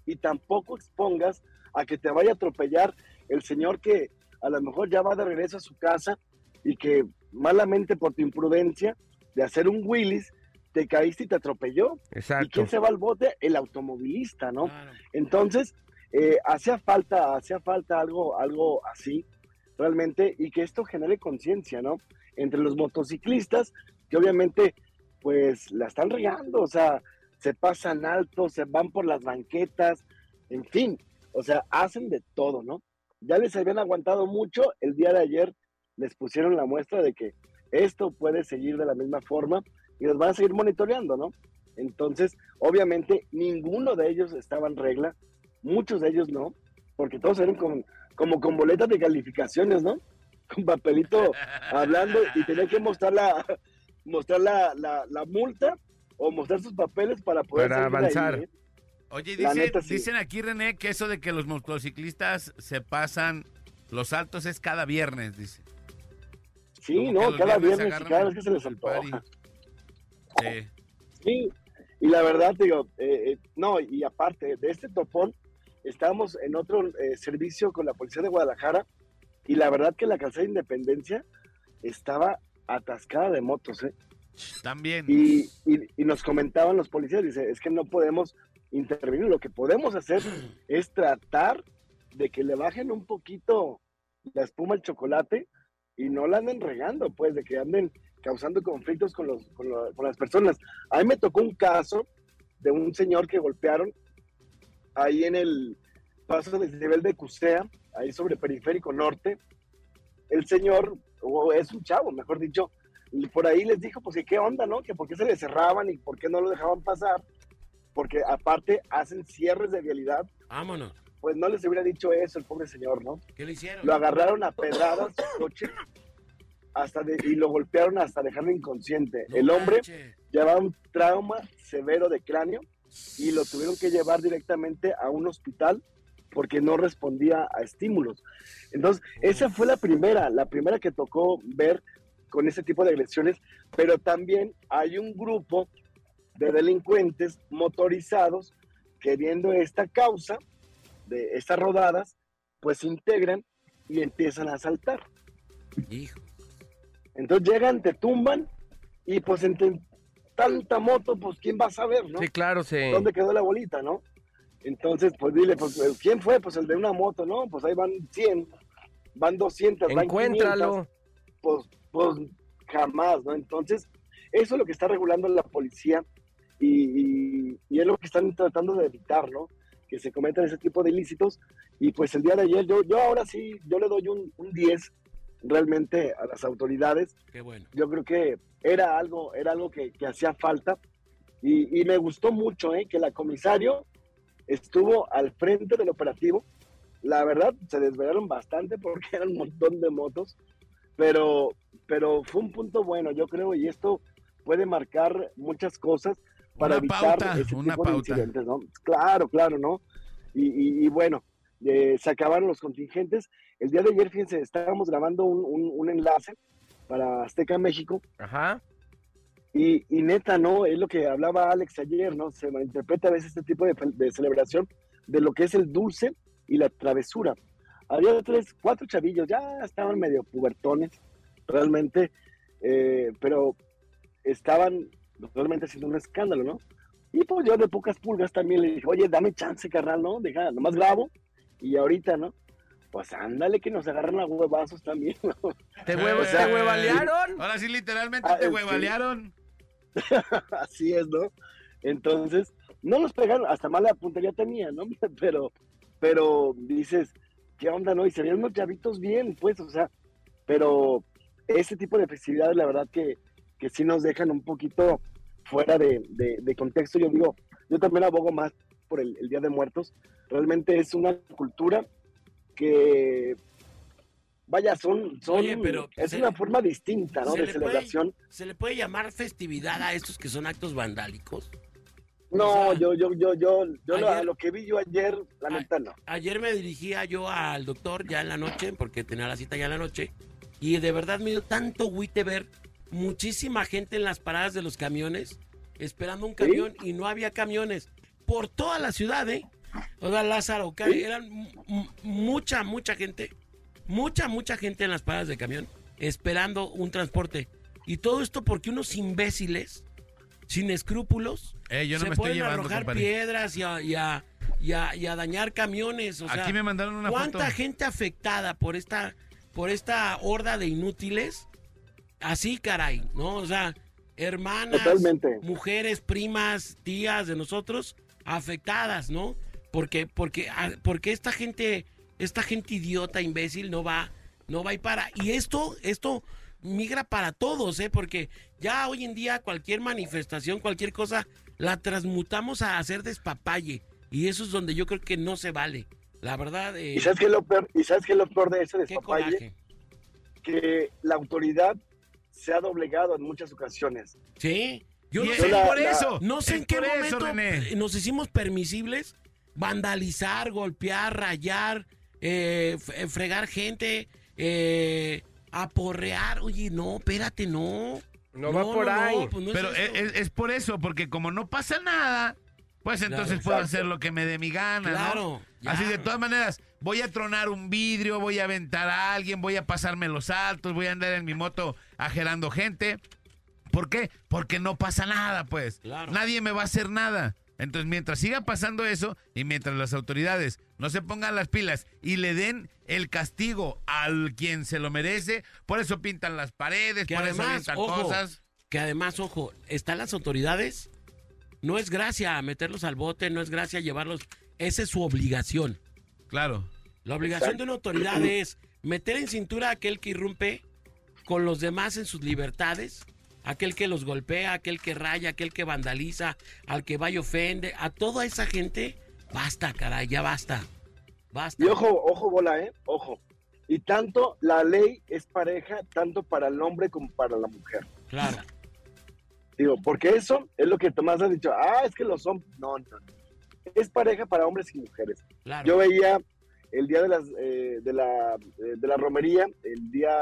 y tampoco expongas a que te vaya a atropellar el señor que a lo mejor ya va de regreso a su casa y que malamente por tu imprudencia de hacer un Willis te caíste y te atropelló. ¿Y Exacto. quién se va al bote? El automovilista, ¿no? Claro. Entonces, eh, hacía falta, hacía falta algo, algo así, realmente, y que esto genere conciencia, ¿no? Entre los motociclistas, que obviamente, pues, la están regando, o sea, se pasan alto, se van por las banquetas, en fin, o sea, hacen de todo, ¿no? Ya les habían aguantado mucho, el día de ayer les pusieron la muestra de que esto puede seguir de la misma forma y los van a seguir monitoreando, ¿no? Entonces, obviamente, ninguno de ellos estaba en regla, muchos de ellos no, porque todos eran con, como con boletas de calificaciones, ¿no? (laughs) Con papelito hablando y tenía que mostrar la, mostrar la, la, la multa o mostrar sus papeles para poder Para ahí, avanzar. ¿eh? Oye, neta, sí. dicen aquí, René, que eso de que los motociclistas se pasan los altos es cada viernes, dice. Sí, Como no, cada viernes y cada vez que se les antoja. Sí. Sí, y la verdad, digo, eh, eh, no, y aparte de este topón, estábamos en otro eh, servicio con la policía de Guadalajara y la verdad que la calzada de Independencia estaba atascada de motos, ¿eh? También. Y, y- y nos comentaban los policías, dice, es que no podemos intervenir, lo que podemos hacer es tratar de que le bajen un poquito la espuma al chocolate y no la anden regando, pues, de que anden causando conflictos con, los, con, las personas. A mí me tocó un caso de un señor que golpearon ahí en el paso del nivel de Cusea, ahí sobre Periférico Norte. El señor, o es un chavo, mejor dicho, por ahí les dijo, pues, que qué onda, ¿no? Que por qué se le cerraban y por qué no lo dejaban pasar. Porque aparte hacen cierres de vialidad, Vámonos. pues no les hubiera dicho eso el pobre señor, ¿no? ¿Qué le hicieron? Lo agarraron a pedradas su coche hasta de- y lo golpearon hasta dejarlo inconsciente. No el hombre manches. llevaba un trauma severo de cráneo y lo tuvieron que llevar directamente a un hospital porque no respondía a estímulos. Entonces, esa fue la primera, la primera que tocó ver con ese tipo de agresiones, pero también hay un grupo de delincuentes motorizados que viendo esta causa de estas rodadas, pues se integran y empiezan a asaltar. Hijo. Entonces llegan, te tumban y pues entre tanta moto, pues quién va a saber, ¿no? Sí, claro, sí. ¿Dónde quedó la bolita, no? Entonces, pues dile, pues, ¿quién fue? Pues el de una moto, ¿no? Pues ahí van 100, van 200, van 500, Encuéntralo. pues, pues jamás, ¿no? Entonces, eso es lo que está regulando la policía y, y- y es lo que están tratando de evitar, ¿no? Que se cometan ese tipo de ilícitos. Y pues el día de ayer, yo, yo ahora sí, yo le doy un, un 10 realmente a las autoridades. Qué bueno. Yo creo que era algo, era algo que, que hacía falta. Y, y me gustó mucho ¿eh? que la comisario estuvo al frente del operativo la verdad, se desvelaron bastante porque (laughs) eran un montón de motos, pero, pero fue un punto bueno, yo creo, y esto puede marcar muchas cosas para Una evitar pauta, ese una tipo de pauta. incidentes, ¿no? Claro, claro, ¿no? Y, y- y bueno, eh, se acabaron los contingentes. El día de ayer, fíjense, estábamos grabando un, un- un enlace para Azteca México Ajá. y, y neta, ¿no? Es lo que hablaba Alex ayer, ¿no? Se malinterpreta a veces este tipo de, de celebración de lo que es el dulce y la travesura. Había tres, cuatro chavillos, ya estaban medio pubertones, realmente, eh, pero estaban realmente haciendo un escándalo, ¿no? Y pues yo de pocas pulgas también le dije, oye, dame chance, carnal, ¿no? Deja, nomás grabo y ahorita, ¿no? Pues ándale que nos agarran a huevazos también, ¿no? ¿Te huevos, Eh, te huevalearon? Ahora sí, literalmente Ah, te sí. huevalearon. (laughs) Así es, ¿no? Entonces, no los pegaron, hasta mala puntería tenía, ¿no? (laughs) Pero, pero dices, ¿qué onda, no? Y se veían unos chavitos bien, pues, o sea, pero ese tipo de festividades, la verdad que, que sí nos dejan un poquito fuera de, de- de contexto. Yo digo, yo también abogo más por el, el Día de Muertos. Realmente es una cultura que, vaya, son, son Oye, pero es se- una forma distinta, ¿no? De puede- celebración. ¿Se le puede llamar festividad a estos que son actos vandálicos? No, O sea, yo, yo, yo, yo, yo lo, ayer- lo que vi yo ayer, la neta no. Ayer me dirigía yo al doctor ya en la noche, porque tenía la cita ya en la noche, y de verdad me dio tanto güite ver muchísima gente en las paradas de los camiones, esperando un camión, y no había camiones por toda la ciudad, ¿eh? O sea, Lázaro, Sí. eran mu- mu- mucha, mucha gente, mucha, mucha gente en las paradas de camión, esperando un transporte. Y todo esto porque unos imbéciles, sin escrúpulos, Eh, yo no se me estoy pueden llevando, arrojar compadre. piedras y a, y a- y a- y a dañar camiones. O sea, Aquí me mandaron una ¿Cuánta foto. gente afectada por esta, por esta horda de inútiles? Así, caray, ¿no? O sea, hermanas, Totalmente. mujeres, primas, tías de nosotros afectadas, ¿no? Porque, porque, ah, porque esta gente, esta gente idiota, imbécil, no va, no va y para. Y esto, esto migra para todos, ¿eh? Porque ya hoy en día cualquier manifestación, cualquier cosa, la transmutamos a hacer despapalle. Y eso es donde yo creo que no se vale. La verdad, eh, ¿Y sabes qué es lo peor? ¿Y sabes qué es lo peor de ese despapalle? Que la autoridad se ha doblegado en muchas ocasiones. Sí, yo no sé, la- por la- eso. no sé es en qué eso, momento nos hicimos permisibles vandalizar, golpear, rayar, eh, eh, fregar gente, eh, aporrear. Oye, no, espérate, no. No va por ahí. pues no Pero es, es por eso, porque como no pasa nada, pues entonces Claro. puedo Exacto. hacer lo que me dé mi gana, ¿no? Claro, ya. Así de todas maneras, voy a tronar un vidrio, voy a aventar a alguien, voy a pasarme los altos, voy a andar en mi moto ajerando gente. ¿Por qué? Porque no pasa nada, pues. Claro. Nadie me va a hacer nada. Entonces, mientras siga pasando eso y mientras las autoridades no se pongan las pilas y le den el castigo al quien se lo merece, por eso pintan las paredes, Que por eso además, ojo, cosas. Que además, ojo, están las autoridades. No es gracia meterlos al bote, no es gracia llevarlos. Esa es su obligación. Claro. La obligación de una autoridad es meter en cintura a aquel que irrumpe con los demás en sus libertades, aquel que los golpea, aquel que raya, aquel que vandaliza, al que va y ofende, a toda esa gente, basta, caray, ya basta. Basta. Y ojo, ojo, bola, ¿eh? Ojo. Y tanto la ley es pareja, tanto para el hombre como para la mujer. Claro. Digo, porque eso es lo que Tomás ha dicho. Ah, es que los. No, no, no. Es pareja para hombres y mujeres. Claro. Yo veía el día de, las, eh, de, la, eh, de la romería, el día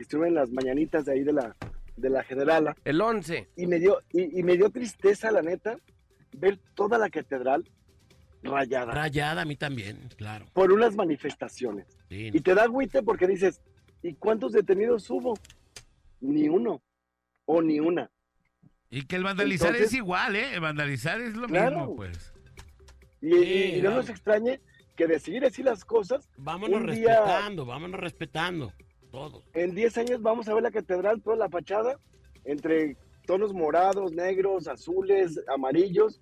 que estuve en las mañanitas de ahí de la, de la generala, El 11. y me dio, y, y me dio tristeza, la neta, ver toda la catedral rayada Rayada a mí también, claro. por unas manifestaciones. Sí. Y te da agüite porque dices, ¿y cuántos detenidos hubo? Ni uno, o ni una. Y que el vandalizar Entonces- es igual, ¿eh? El vandalizar es lo Claro. mismo, pues. Y, Sí, y- y no claro. nos extrañe que de seguir así las cosas, Vámonos día- respetando, vámonos respetando. Todos. en 10 años vamos a ver la catedral, toda la fachada, entre tonos morados, negros, azules, amarillos,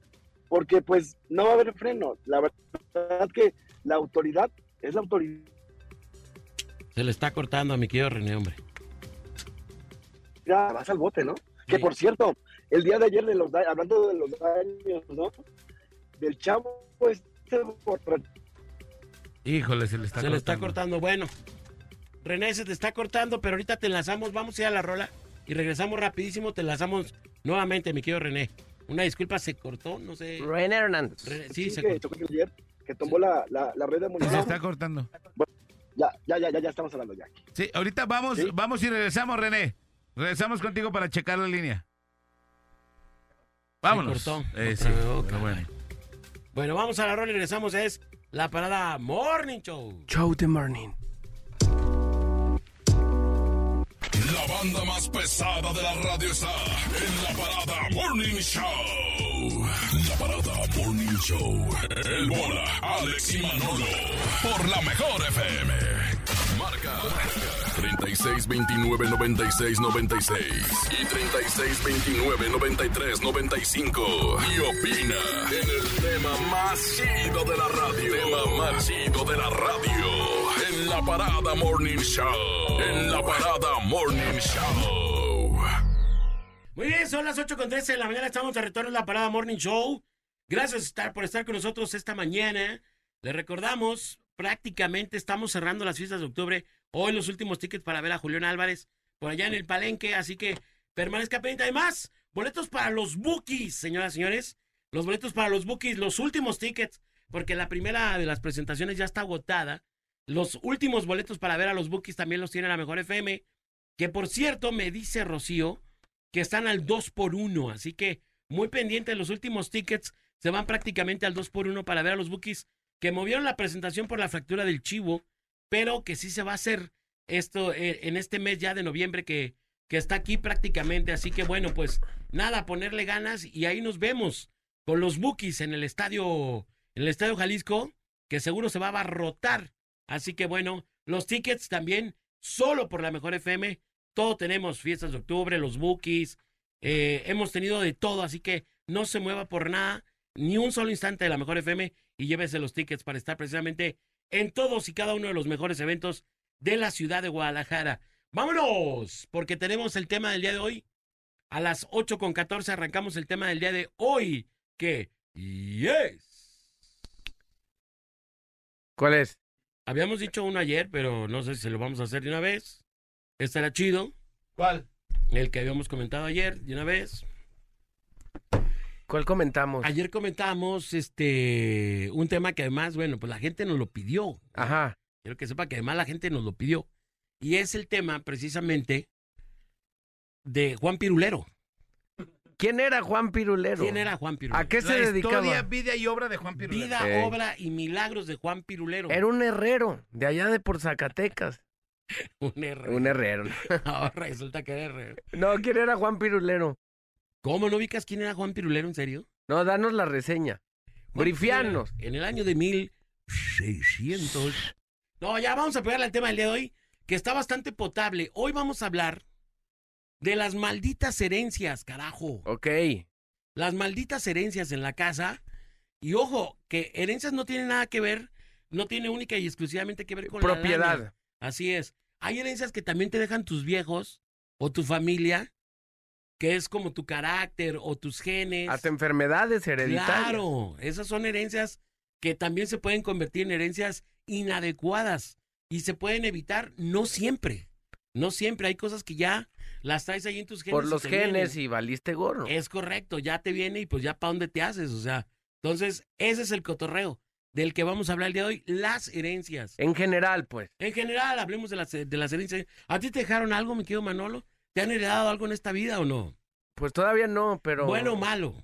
porque pues no va a haber freno. La verdad que la autoridad es la autoridad. Se le está cortando a mi querido René, hombre. Ya vas al bote, ¿no? Que por cierto, el día de ayer, de los hablando de los daños, ¿no? Del chavo, este borracho Híjole, se le está se le está cortando. Bueno, René, se te está cortando, pero ahorita te enlazamos. Vamos a ir a la rola y regresamos rapidísimo. Te enlazamos nuevamente, mi querido René. Una disculpa, se cortó, no sé. René Hernández. René- sí, Sí, se que cortó. ayer, que tomó la, la, la red de Se está cortando. Ya, ya, ya, ya, ya estamos hablando ya. Sí, ahorita vamos, Sí. vamos y regresamos, René. Regresamos contigo para checar la línea. Vámonos. cortó. Eh, sí, pero bueno. Bueno, vamos a la rola y regresamos. Es la parada Morning Show. Show the morning. La banda más pesada de la radio está en la parada Morning Show. La parada Morning Show. El bola, Alex y Manolo. Por la mejor FM. Marca 36 29 96 96 y 36 29 93 95. Y opina en el tema más chido de la radio. Tema más chido de la radio. En la parada Morning Show. En la parada Morning Show. Muy bien, son las 8 con 13 de la mañana. Estamos de retorno en la parada Morning Show. Gracias por estar con nosotros esta mañana. Les recordamos, prácticamente estamos cerrando las fiestas de octubre. Hoy los últimos tickets para ver a Julián Álvarez por allá en el Palenque. Así que permanezca pendiente. Además, boletos para los Bookies, señoras y señores. Los boletos para los Bookies, los últimos tickets, porque la primera de las presentaciones ya está agotada. Los últimos boletos para ver a los Bookies también los tiene la Mejor FM. Que por cierto, me dice Rocío que están al 2 por 1 así que muy pendiente los últimos tickets se van prácticamente al 2 por 1 para ver a los Bookies que movieron la presentación por la fractura del chivo, pero que sí se va a hacer esto eh, en este mes ya de noviembre que, que está aquí prácticamente, así que bueno, pues nada, ponerle ganas y ahí nos vemos con los Bookies en el estadio en el estadio Jalisco, que seguro se va a abarrotar. Así que bueno, los tickets también solo por la mejor FM todo tenemos fiestas de octubre, los bookies, eh, hemos tenido de todo, así que no se mueva por nada, ni un solo instante de la mejor FM y llévese los tickets para estar precisamente en todos y cada uno de los mejores eventos de la ciudad de Guadalajara. Vámonos, porque tenemos el tema del día de hoy. A las 8 con 14 arrancamos el tema del día de hoy, que yes. ¿Cuál es? Habíamos dicho uno ayer, pero no sé si lo vamos a hacer de una vez. Estará chido. ¿Cuál? El que habíamos comentado ayer, de una vez. ¿Cuál comentamos? Ayer comentamos este un tema que además, bueno, pues la gente nos lo pidió. Ajá. Quiero que sepa que además la gente nos lo pidió. Y es el tema precisamente de Juan Pirulero. ¿Quién era Juan Pirulero? ¿Quién era Juan Pirulero? ¿A qué se La dedicaba? historia, vida y obra de Juan Pirulero. Vida, obra y milagros de Juan Pirulero. Era un herrero, de allá de por Zacatecas. un (laughs) R. Un herrero. (laughs) Ahora resulta que era R. No, ¿quién era Juan Pirulero? ¿Cómo no ubicas quién era Juan Pirulero, en serio? No, danos la reseña. Juan Brifianos. Pirulero, En el año de 1600. No, ya vamos a pegarle al tema del día de hoy, que está bastante potable. Hoy vamos a hablar de las malditas herencias, carajo. Ok. Las malditas herencias en la casa. Y ojo, que herencias no tienen nada que ver, no tiene única y exclusivamente que ver con la. Propiedad. Así es. Hay herencias que también te dejan tus viejos o tu familia, que es como tu carácter o tus genes. Hasta enfermedades hereditarias. Claro, esas son herencias que también se pueden convertir en herencias inadecuadas y se pueden evitar, no siempre. No siempre, hay cosas que ya las traes ahí en tus genes. Por y los te genes vienen. y valiste gorro. Es correcto, ya te viene y pues ya para dónde te haces, o sea. Entonces, ese es el cotorreo del que vamos a hablar el día de hoy, las herencias. En general, pues. En general, hablemos de las, de las herencias. ¿A ti te dejaron algo, mi querido Manolo? ¿Te han heredado algo en esta vida o no? Pues todavía no, pero. Bueno o malo.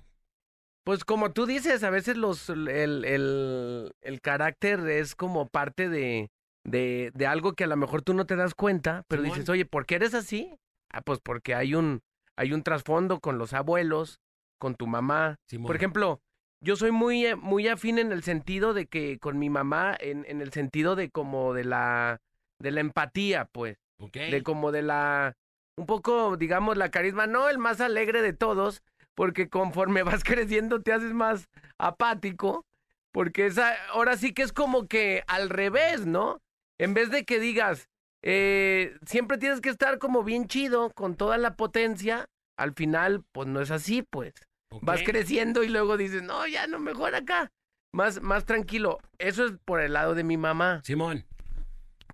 Pues como tú dices, a veces los el, el, el carácter es como parte de, de, de algo que a lo mejor tú no te das cuenta, pero Simón. dices, oye, ¿por qué eres así? Ah, pues porque hay un, hay un trasfondo con los abuelos, con tu mamá. Simón. Por ejemplo, yo soy muy, muy afín en el sentido de que con mi mamá, en, en el sentido de como de la, de la empatía, pues Ok. de como de la un poco digamos la carisma no el más alegre de todos porque conforme (laughs) vas creciendo te haces más apático porque esa ahora sí que es como que al revés no en vez de que digas eh, siempre tienes que estar como bien chido con toda la potencia al final pues no es así pues vas creciendo y luego dices no ya no mejor acá más, más tranquilo. Eso es por el lado de mi mamá. Simón.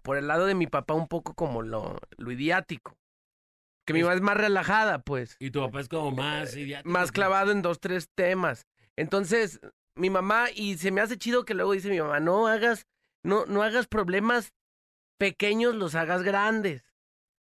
Por el lado de mi papá, un poco como lo, lo idiático. Que mi mamá es más relajada, pues. Y tu papá es como más idiático. Más clavado en dos, tres temas. Entonces, mi mamá, y se me hace chido que luego dice mi mamá, no hagas, no, no hagas problemas pequeños, los hagas grandes.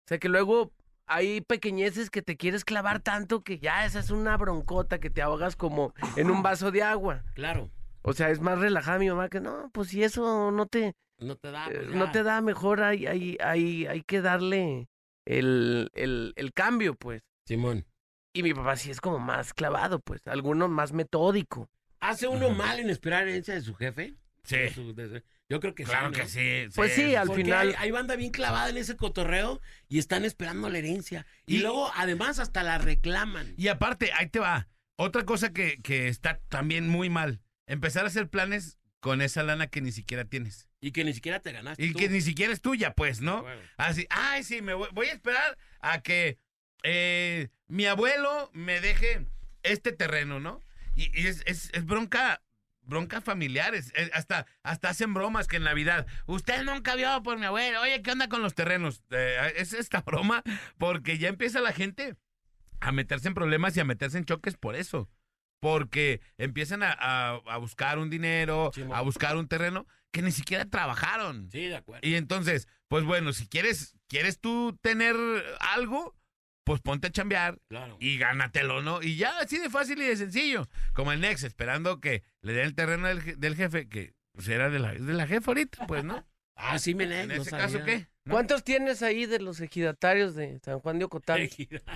O sea que luego hay pequeñeces que te quieres clavar tanto que ya esa es una broncota que te ahogas como en un vaso de agua. Claro. O sea, es más relajada mi mamá que no, pues si eso no te, No te da. eh, pues, no ya. te da mejor, hay, hay, hay, hay que darle el, el, el cambio, pues. Simón. Y mi papá sí es como más clavado, pues, alguno más metódico. ¿Hace uno mal en esperar herencia de su jefe? Sí. De su- de su- Yo creo que Claro sí. que ¿no? sí. Pues sí, al Porque final- Hay, hay banda bien clavada en ese cotorreo y están esperando la herencia. Y, Y- luego, además, hasta la reclaman. Y aparte, ahí te va. Otra cosa que, que está también muy mal. Empezar a hacer planes con esa lana que ni siquiera tienes. Y que ni siquiera te ganaste. Y tú. que ni siquiera es tuya, pues, ¿no? Bueno. Así, ay, sí, me voy, voy a esperar a que eh, mi abuelo me deje este terreno, ¿no? Y, y es, es- es bronca, bronca familiares. Eh, hasta, hasta hacen bromas que en Navidad, usted nunca vio por mi abuelo, oye, ¿qué onda con los terrenos? Eh, es esta (laughs) broma porque ya empieza la gente a meterse en problemas y a meterse en choques por eso. Porque empiezan a, a- a buscar un dinero, Sí, a buscar un terreno que ni siquiera trabajaron. Sí, de acuerdo. Y entonces, pues bueno, si quieres, quieres tú tener algo, pues ponte a chambear Claro. y gánatelo, ¿no? Y ya, así de fácil y de sencillo. Como el Nex, esperando que le den el terreno del, del jefe, que pues era de la, de la jefa ahorita, pues, ¿no? (laughs) Ah, sí, me En no ese sabía. caso, ¿qué? ¿No? ¿Cuántos tienes ahí de los ejidatarios de San Juan de Ocotán?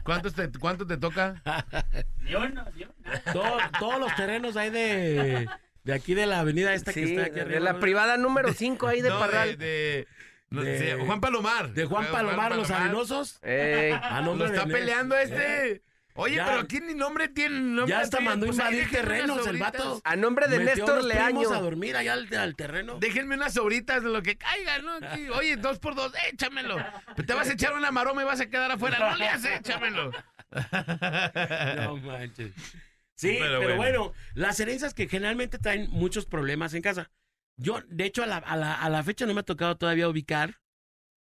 ¿Cuántos te, ¿Cuánto te toca? (laughs) Yo no, yo no. Todo- todos los terrenos hay de, de aquí de la avenida esta que está aquí de arriba. la ¿no? privada número 5 ahí de No, Parral. De, de- no, De- de Juan Palomar. De Juan Eh, Palomar, los Palomar. arenosos. Ey. A Lo nombre está de- peleando este. Oye, Ya. pero aquí ni nombre tiene. nombre Ya hasta mandó pues, invadir terrenos el vato. A nombre de Metió Néstor Leaño. a dormir allá al, al terreno. Déjenme unas sobritas de lo que caiga, ¿no? Aquí, (laughs) oye, dos por dos, échamelo. Te vas a echar una maroma y vas a quedar afuera. No le haces, échamelo. (laughs) No manches. Sí, Pero pero, bueno. bueno. las herencias que generalmente traen muchos problemas en casa. Yo, de hecho, a la, a la, a la fecha no me ha tocado todavía ubicar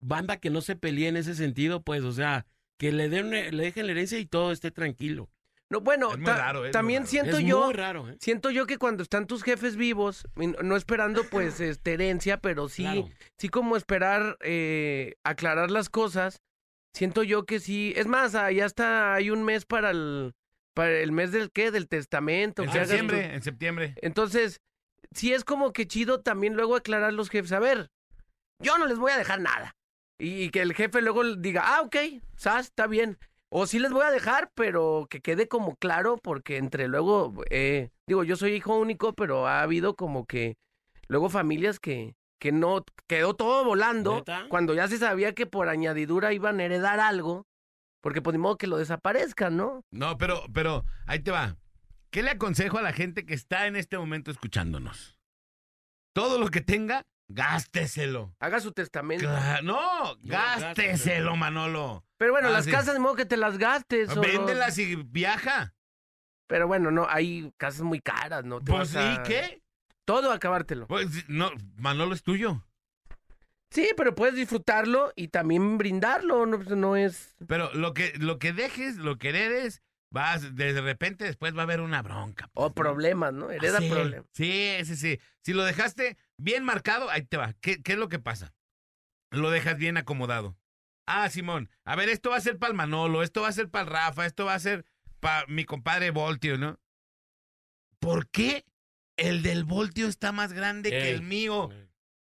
banda que no se pelee en ese sentido, pues, o sea, que le, den, le dejen la herencia y todo esté tranquilo. No, bueno, Es muy ta- raro, es muy también raro. siento es yo, muy raro, ¿eh? siento yo que cuando están tus jefes vivos, no- esperando pues (clears throat) este, herencia, pero sí, Claro. sí como esperar eh, aclarar las cosas, siento yo que sí. Es más, ya está, hay un mes para el, para el mes del qué, del testamento. En que hagas tu- septiembre, en septiembre. Entonces, sí es como que chido también luego aclarar los jefes. A ver, yo no les voy a dejar nada. Y, y que el jefe luego diga, ah, ok, sas, está bien. O sí les voy a dejar, pero que quede como claro, porque entre luego, eh, digo, yo soy hijo único, pero ha habido como que luego familias que, que no quedó todo volando ¿Neta? cuando ya se sabía que por añadidura iban a heredar algo, porque pues ni modo que lo desaparezcan, ¿no? No, pero, pero, ahí te va. ¿Qué le aconsejo a la gente que está en este momento escuchándonos? Todo lo que tenga, gásteselo. Haga su testamento. Cla- no, gásteselo, Manolo. Pero bueno, Ah, las sí. casas, de modo que te las gastes. o los- Véndelas y viaja. Pero bueno, no, hay casas muy caras, ¿no? Te Pues, vas ¿y a- qué? Todo acabártelo. Pues, no, Manolo es tuyo. Sí, pero puedes disfrutarlo y también brindarlo, no, Pues, no es... Pero lo que, lo que dejes, lo que heredes, vas, de repente después va a haber una bronca. O pues, ¿no? problemas, ¿no? Hereda sí, problemas. Sí, sí, sí. Si lo dejaste bien marcado, ahí te va. ¿Qué, qué es lo que pasa? Lo dejas bien acomodado. Ah, Simón, a ver, esto va a ser para el Manolo, esto va a ser para el Rafa, esto va a ser para mi compadre Voltio, ¿no? ¿Por qué el del Voltio está más grande que el mío?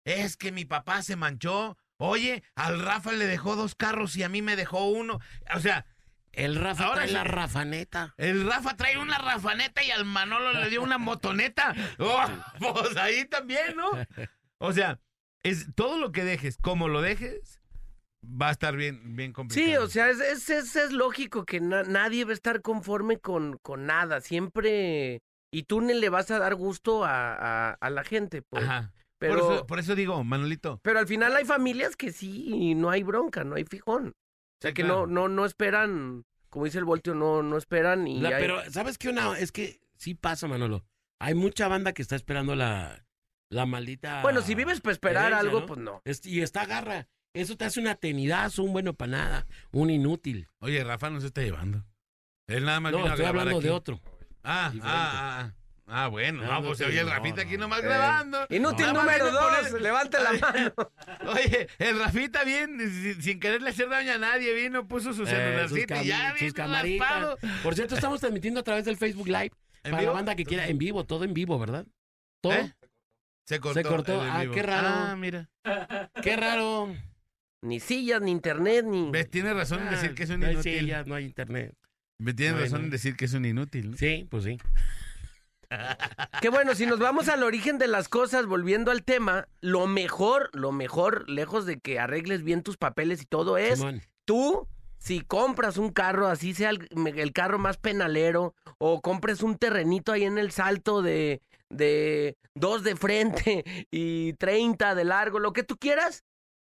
Es que mi papá se manchó. Oye, al Rafa le dejó dos carros y a mí me dejó uno. O sea, El Rafa Ahora trae sí. la rafaneta. el Rafa trae una rafaneta y al Manolo le dio una motoneta. (laughs) Oh, pues ahí también, ¿no? O sea, es todo lo que dejes, como lo dejes, va a estar bien, bien complicado. Sí, o sea, es, es, es, es lógico que na- nadie va a estar conforme con, con nada. Siempre... Y tú le vas a dar gusto a, a, a la gente, pues. Ajá. Pero, Por, eso, por eso digo, Manolito. pero al final hay familias que sí, no hay bronca, no hay fijón. O sea, que claro. no, no, no esperan, como dice el Voltio, no, no esperan y La- hay- pero, ¿sabes qué? Una, es que sí pasa, Manolo. hay mucha banda que está esperando la, la maldita. Bueno, si vives para esperar algo, ¿no? pues no. Es- y está garra. Eso te hace una tenidazo, un bueno para nada, un inútil. Oye, Rafa no se está llevando. Él nada más No, estoy hablando aquí. de otro. Ah, Diferente. ah, ah. Ah, bueno, No, pues oye el no, Rafita aquí no. nomás Eh, grabando. Inútil número dos, poner- levante la mano. (laughs) Oye, el Rafita bien, sin, sin quererle hacer daño a nadie, vino, puso su Eh, sus, celularcito y ya. Por cierto, estamos (laughs) transmitiendo a través del Facebook Live. ¿En Para vivo? la banda que quiera, en vivo, todo en vivo, ¿verdad? Todo. ¿Eh? Se cortó. Se cortó. Ah, qué raro. Ah, mira. Qué raro. Ni sillas, ni internet, ni. ¿Ves? Tiene razón en decir que es un no hay inútil. sillas, no hay internet. Tiene razón en decir que es un inútil. ¿no? Sí, pues sí. Que bueno, si nos vamos al origen de las cosas, volviendo al tema, lo mejor, lo mejor, lejos de que arregles bien tus papeles y todo, es Simón. tú, si compras un carro, así sea el, el carro más penalero, o compres un terrenito ahí en el salto de, de dos de frente (laughs) y 30 de largo, lo que tú quieras,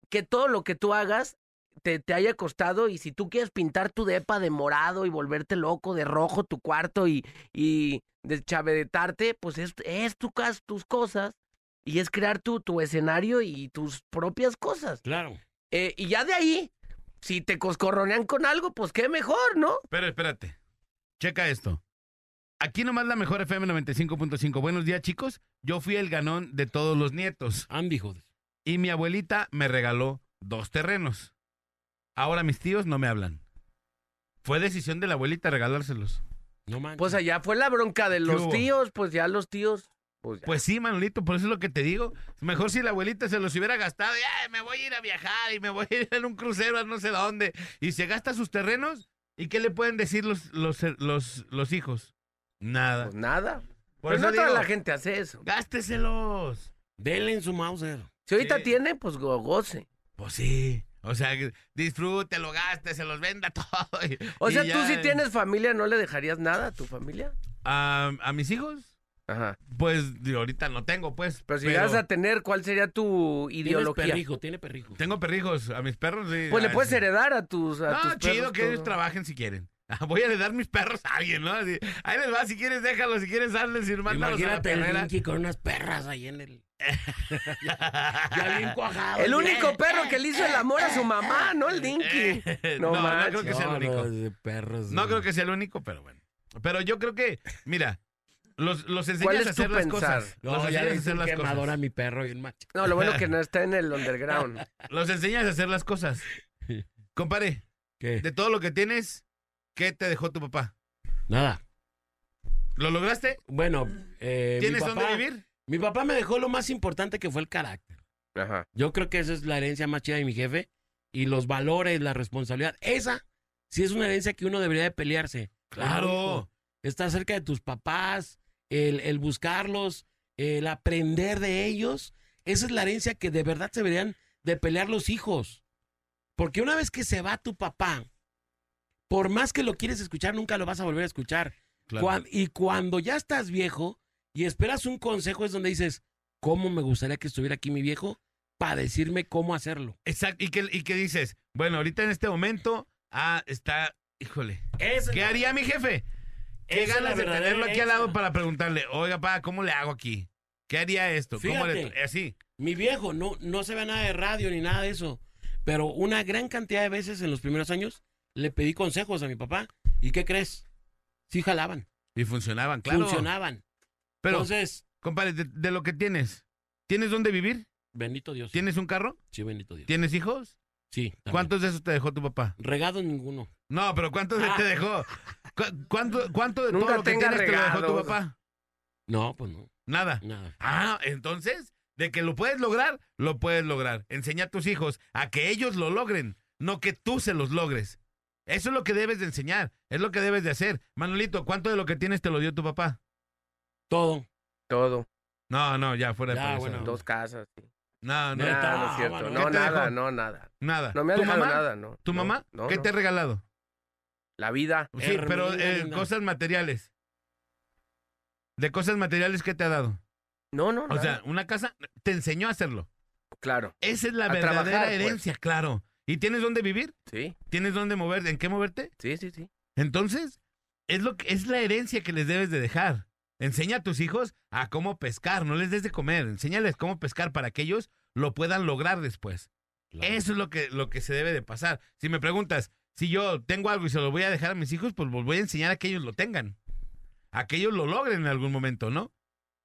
que todo lo que tú hagas te, te haya costado y si tú quieres pintar tu depa de morado y volverte loco, de rojo tu cuarto y, y deschavetarte, pues es, es tu cas, tus cosas y es crear tu, tu escenario y tus propias cosas. Claro. Eh, y ya de ahí, si te coscorronean con algo, pues qué mejor, ¿no? Pero espérate. Checa esto. Aquí nomás la mejor FM 95.5. Buenos días, chicos. Yo fui el ganón de todos los nietos. Andy, joder. Y mi abuelita me regaló dos terrenos. Ahora mis tíos no me hablan. Fue decisión de la abuelita regalárselos. No manches. Pues allá fue la bronca de los hubo? tíos, pues ya los tíos. Pues, ya. Pues sí, Manolito, por eso es lo que te digo. Mejor si la abuelita se los hubiera gastado, y, "Ay, me voy a ir a viajar y me voy a ir en un crucero a no sé dónde. Y se gasta sus terrenos, ¿y qué le pueden decir los, los, los, los hijos? Nada. Pues nada. Por Pero eso no toda la gente hace eso. gásteselos. Denle en su Mauser. Si ahorita Sí. tiene, pues go- goce. Pues sí. O sea, que disfrútelo, gaste, se los venda (laughs) todo. y- O sea, tú ya. si tienes familia, ¿no le dejarías nada a tu familia? A, a mis hijos, Ajá. pues digo, ahorita no tengo, pues. Pero si llegas a tener, ¿cuál sería tu Tiene ideología? perrijo, tiene perrijo. Tengo perrijos, a mis perros. sí. Pues le Ah, puedes sí. heredar a tus a No, tus chido perros que ellos trabajen si quieren. (laughs) Voy a heredar mis perros a alguien, ¿no? Así, ahí les va, si quieres déjalos, si quieres darles y mándalos a la Imagínate el perrera. Dinky con unas perras ahí en el. ya, (laughs) ya bien cuajado. El único perro que le hizo el amor a su mamá, ¿no? El Dinky. Eh, (laughs) No no, no, creo que sea el No, único. no, perros. No creo que sea el único, pero bueno. Pero yo creo que, mira, los, los enseñas ¿Cuál a hacer las pensar? cosas. No, los ya enseñas le a hacer las quemador cosas. a mi perro y un macho. No, lo bueno que no está en el underground. Los enseñas a hacer las cosas. Compare, ¿Qué? de todo lo que tienes, ¿qué te dejó tu papá? Nada. ¿Lo lograste? Bueno, eh, mi ¿Tienes papá- dónde vivir? Mi papá me dejó lo más importante que fue el carácter. Ajá. Yo creo que esa es la herencia más chida de mi jefe. Y los valores, la responsabilidad. Esa sí es una herencia que uno debería de pelearse. Claro. Estar cerca de tus papás, el, el buscarlos, el aprender de ellos. Esa es la herencia que de verdad se deberían de pelear los hijos. Porque una vez que se va tu papá, por más que lo quieres escuchar, nunca lo vas a volver a escuchar. Claro. Y cuando ya estás viejo y esperas un consejo es donde dices, ¿cómo me gustaría que estuviera aquí mi viejo para decirme cómo hacerlo? Exacto. ¿Y qué, ¿Y qué dices? Bueno, ahorita en este momento, ah, está, híjole. ¿Qué haría mi jefe? ¿Qué ganas de tenerlo aquí al lado para preguntarle, oiga, pa, ¿cómo le hago aquí? ¿Qué haría esto? ¿Cómo le-. Así. Mi viejo no, no se ve nada de radio ni nada de eso, pero una gran cantidad de veces en los primeros años le pedí consejos a mi papá. ¿Y qué crees? Sí jalaban, Y funcionaban, claro. funcionaban. Pero, Entonces, compadre, de, de lo que tienes, ¿tienes dónde vivir? bendito Dios. ¿Tienes un carro? Sí, bendito Dios. ¿Tienes hijos? Sí. también. ¿Cuántos de esos te dejó tu papá? Regado ninguno. No, pero ¿cuántos de- Ah. te dejó? ¿Cu- ¿Cuánto, cuánto de Nunca todo lo que te lo dejó tu papá? No, pues no, Nada. nada. Ah, entonces, de que lo puedes lograr, lo puedes lograr. Enseña a tus hijos a que ellos lo logren, no que tú se los logres. Eso es lo que debes de enseñar, es lo que debes de hacer. Manolito, ¿cuánto de lo que tienes te lo dio tu papá? Todo. Todo. No, no, ya fuera de Ya, eso. bueno. Dos casas. sí. No, no, Nada, no no, es cierto. mano. No, ¿Qué te nada, dejó? no, nada. nada. No me ha ¿Tu dejado mamá? nada, ¿no? ¿Tu No, mamá? no, ¿Qué no. te ha regalado? La vida. Sí, pero eh, cosas materiales. De cosas materiales, ¿qué te ha dado? No, no, O nada. sea, una casa te enseñó a hacerlo. claro. Esa es la A verdadera trabajar, pues. herencia, claro. ¿Y tienes dónde vivir? Sí, ¿Tienes dónde moverte? ¿En qué moverte? sí, sí, sí. Entonces, es lo que es la herencia que les debes de dejar. Enseña a tus hijos a cómo pescar, no les des de comer, enséñales cómo pescar para que ellos lo puedan lograr después. Eso es lo que, lo que se debe de pasar. Si me preguntas, si yo tengo algo y se lo voy a dejar a mis hijos, pues los voy a enseñar a que ellos lo tengan. A que ellos lo logren en algún momento, ¿no?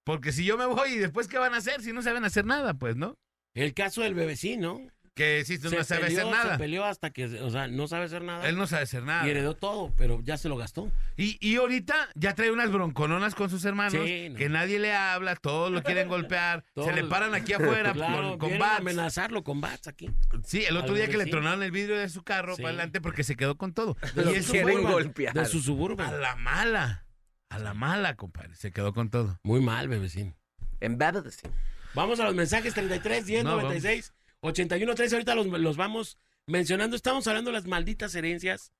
Porque si yo me voy y después, ¿qué van a hacer? Si no saben hacer nada, pues, ¿no? El caso del bebecín, ¿no? Que tú no sabe peleó, hacer nada. Se peleó hasta que, o sea, no sabe hacer nada. Él no sabe hacer nada. Y heredó todo, pero ya se lo gastó. Y, y ahorita ya trae unas broncononas con sus hermanos, Sí, no. que nadie le habla, todos lo quieren (laughs) golpear, se le paran aquí afuera Claro, con, con a bats. amenazarlo con bats aquí. Sí, el otro al día que le tronaron el vidrio de su carro Sí. para adelante porque se quedó con todo. Y eso quieren fue golpear. De su a suburban. la mala, a la mala, compadre, se quedó con todo. Muy mal, bebecín. En verdad, sí. Vamos a los mensajes 33, 10, No, 96, 81, 13. Ahorita los, los vamos mencionando. Estamos hablando de las malditas herencias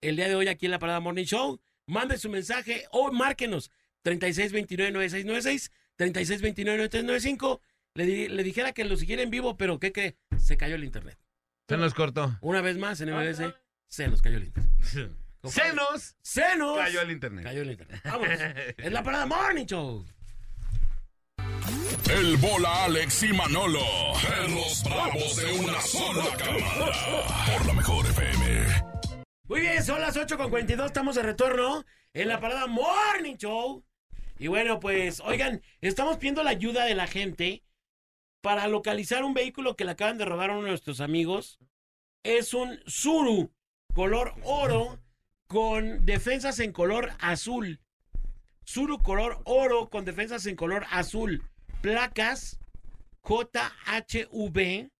el día de hoy aquí en la Parada Morning Show. Mande su mensaje o márquenos 3629-9696, 3629-9395. Le, di- le dijera que lo siguiera en vivo, pero ¿qué cree? Se cayó el internet. Se nos cortó. Una vez más en MBS, se nos cayó el internet. (laughs) Se nos ¡Se nos cayó el internet. cayó el internet! Vámonos. es la Parada Morning Show. El bola Alex Manolo. En los bravos de una sola cámara. Por la mejor FM. Muy bien, son las 8 con 42, estamos de retorno en la parada Morning Show. Y bueno, pues, oigan, estamos pidiendo la ayuda de la gente para localizar un vehículo que le acaban de robar a uno de nuestros amigos. Es un Suru, color oro, con defensas en color azul. Suru color oro con defensas en color azul. Placas JHV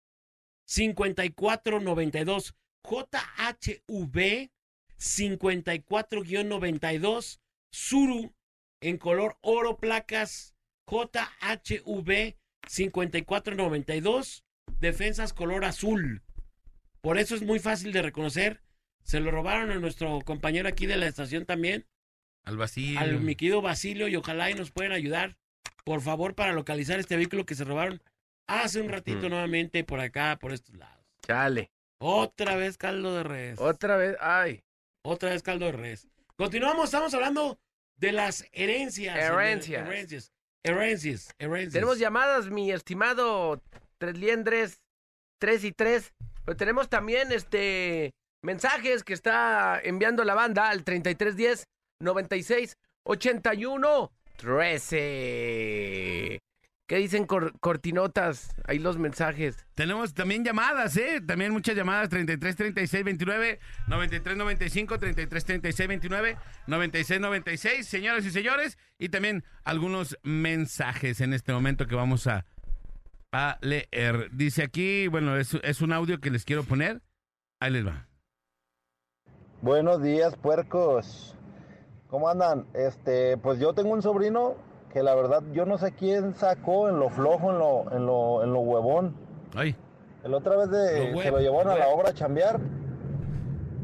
5492. JHV 54-92 Suru en color oro placas JHV 5492 defensas color azul. Por eso es muy fácil de reconocer. Se lo robaron a nuestro compañero aquí de la estación también, Al al mi querido Basilio, y ojalá y nos puedan ayudar, por favor, para localizar este vehículo que se robaron hace un ratito nuevamente por acá, por estos lados. Chale. Otra vez caldo de res. Otra vez, ay. Otra vez caldo de res. Continuamos, estamos hablando de las herencias. Herencias. Herencias. Herencias. herencias. Tenemos llamadas, mi estimado Tres Liendres, 3 y 3. Pero tenemos también este mensajes que está enviando la banda al 3310 96 81 13. ¿Qué dicen cor- cortinotas? Ahí los mensajes. Tenemos también llamadas, ¿eh? También muchas llamadas, 33 36 29, 93 95, 33 36 29, 96 96, señoras y señores, y también algunos mensajes en este momento que vamos a, a leer. Dice aquí, bueno, es, es un audio que les quiero poner. Ahí les va. Buenos días, puercos. ¿Cómo andan? Este, pues yo tengo un sobrino que la verdad yo no sé quién sacó en lo flojo, en lo, en lo, en lo huevón. Ay, El otra vez de- Lo se lo llevaron a la obra a chambear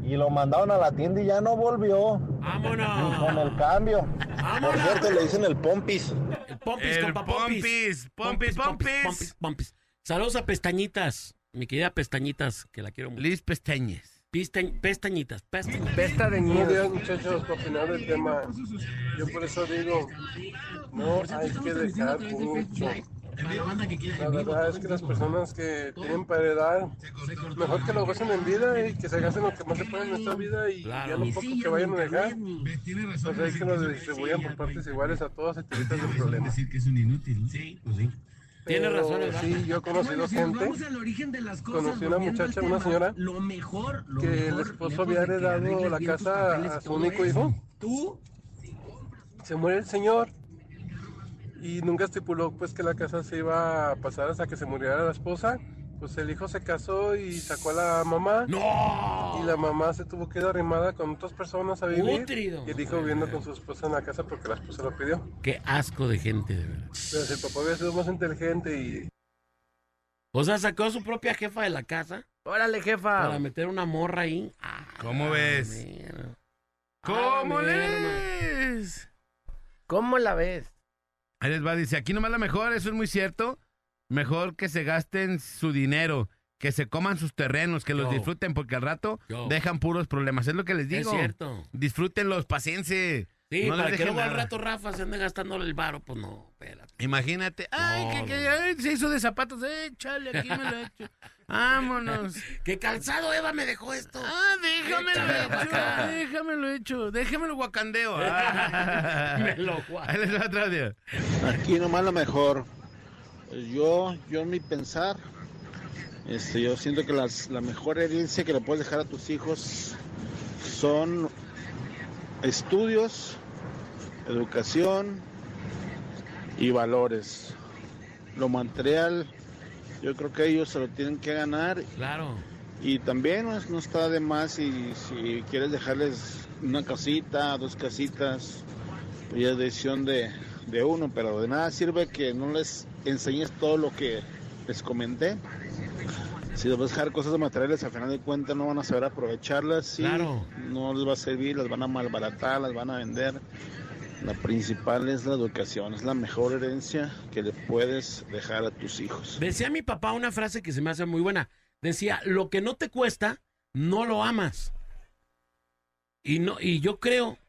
y lo mandaron a la tienda y ya no volvió con ¡Vámonos! el cambio. Por ¡Vámonos! cierto, le dicen el pompis. El Pompis, El compa Pompis. Pompis, Pompis, Pompis. Pompis, Pompis. Saludos a Pestañitas. Mi querida Pestañitas, que la quiero mucho. Liz Pestañez. Pistañ- pestañitas, pestañitas. Pesta de Buenos días niños. muchachos, para opinar del tema, yo por eso digo, no hay que dejar mucho. La verdad es que las personas que tienen para heredar, mejor que lo gocen en vida y que se gasten lo que más se pueda en esta vida y Claro. ya lo poco que vayan a dejar, pues hay que lo distribuyan por partes iguales a todos y te evitas el problema. Tiene razón. Sí, yo he conocido gente, conocí una muchacha, una señora, que el esposo había heredado la casa a su único hijo. Se muere el señor y nunca estipuló pues que la casa se iba a pasar hasta que se muriera la esposa. Pues el hijo se casó y sacó a la mamá ¡No! y la mamá se tuvo que ir arrimada con otras personas a vivir. Útrido. Y el hijo viviendo con su esposa en la casa porque la esposa lo pidió. Qué asco de gente, de verdad. Pero si el papá había sido más inteligente y O sea, sacó a su propia jefa de la casa Órale, para jefa. meter una morra ahí. Ah, ¿Cómo ves? ¿Cómo Ah, les? ¿Cómo la ves? Ahí les va, dice, aquí nomás la mejor, eso es muy cierto. Mejor que se gasten su dinero, que se coman sus terrenos, que los Yo. disfruten, porque al rato Yo. dejan puros problemas. Es lo que les Es digo. cierto. Disfrútenlos, paciencia. Sí, No para que luego al rato Rafa se ande gastando el varo, pues no, espérate. Imagínate, ay, No, que, que ay, se hizo de zapatos, eh, chale, aquí me lo he hecho. Vámonos. (laughs) ¿Qué calzado Eva me dejó esto? Ah, déjamelo hecho, déjamelo hecho, déjamelo guacandeo. Ah. (laughs) Me lo guardo. (laughs) Ahí les va otro audio. Aquí nomás lo mejor. Yo, yo en mi pensar, este, yo siento que las- la mejor herencia que le puedes dejar a tus hijos son estudios, educación y valores. Lo material, yo creo que ellos se lo tienen que ganar Claro. y también no, no está de más si, si quieres dejarles una casita, dos casitas, pues ya es decisión de, de uno, pero de nada sirve que no les enseñes todo lo que les comenté. Si les vas a dejar cosas materiales, al final de cuentas no van a saber aprovecharlas y Claro. no les va a servir, las van a malbaratar, las van a vender. La principal es la educación, es la mejor herencia que le puedes dejar a tus hijos. Decía mi papá una frase que se me hace muy buena. Decía, lo que no te cuesta, no lo amas. Y no, y yo creo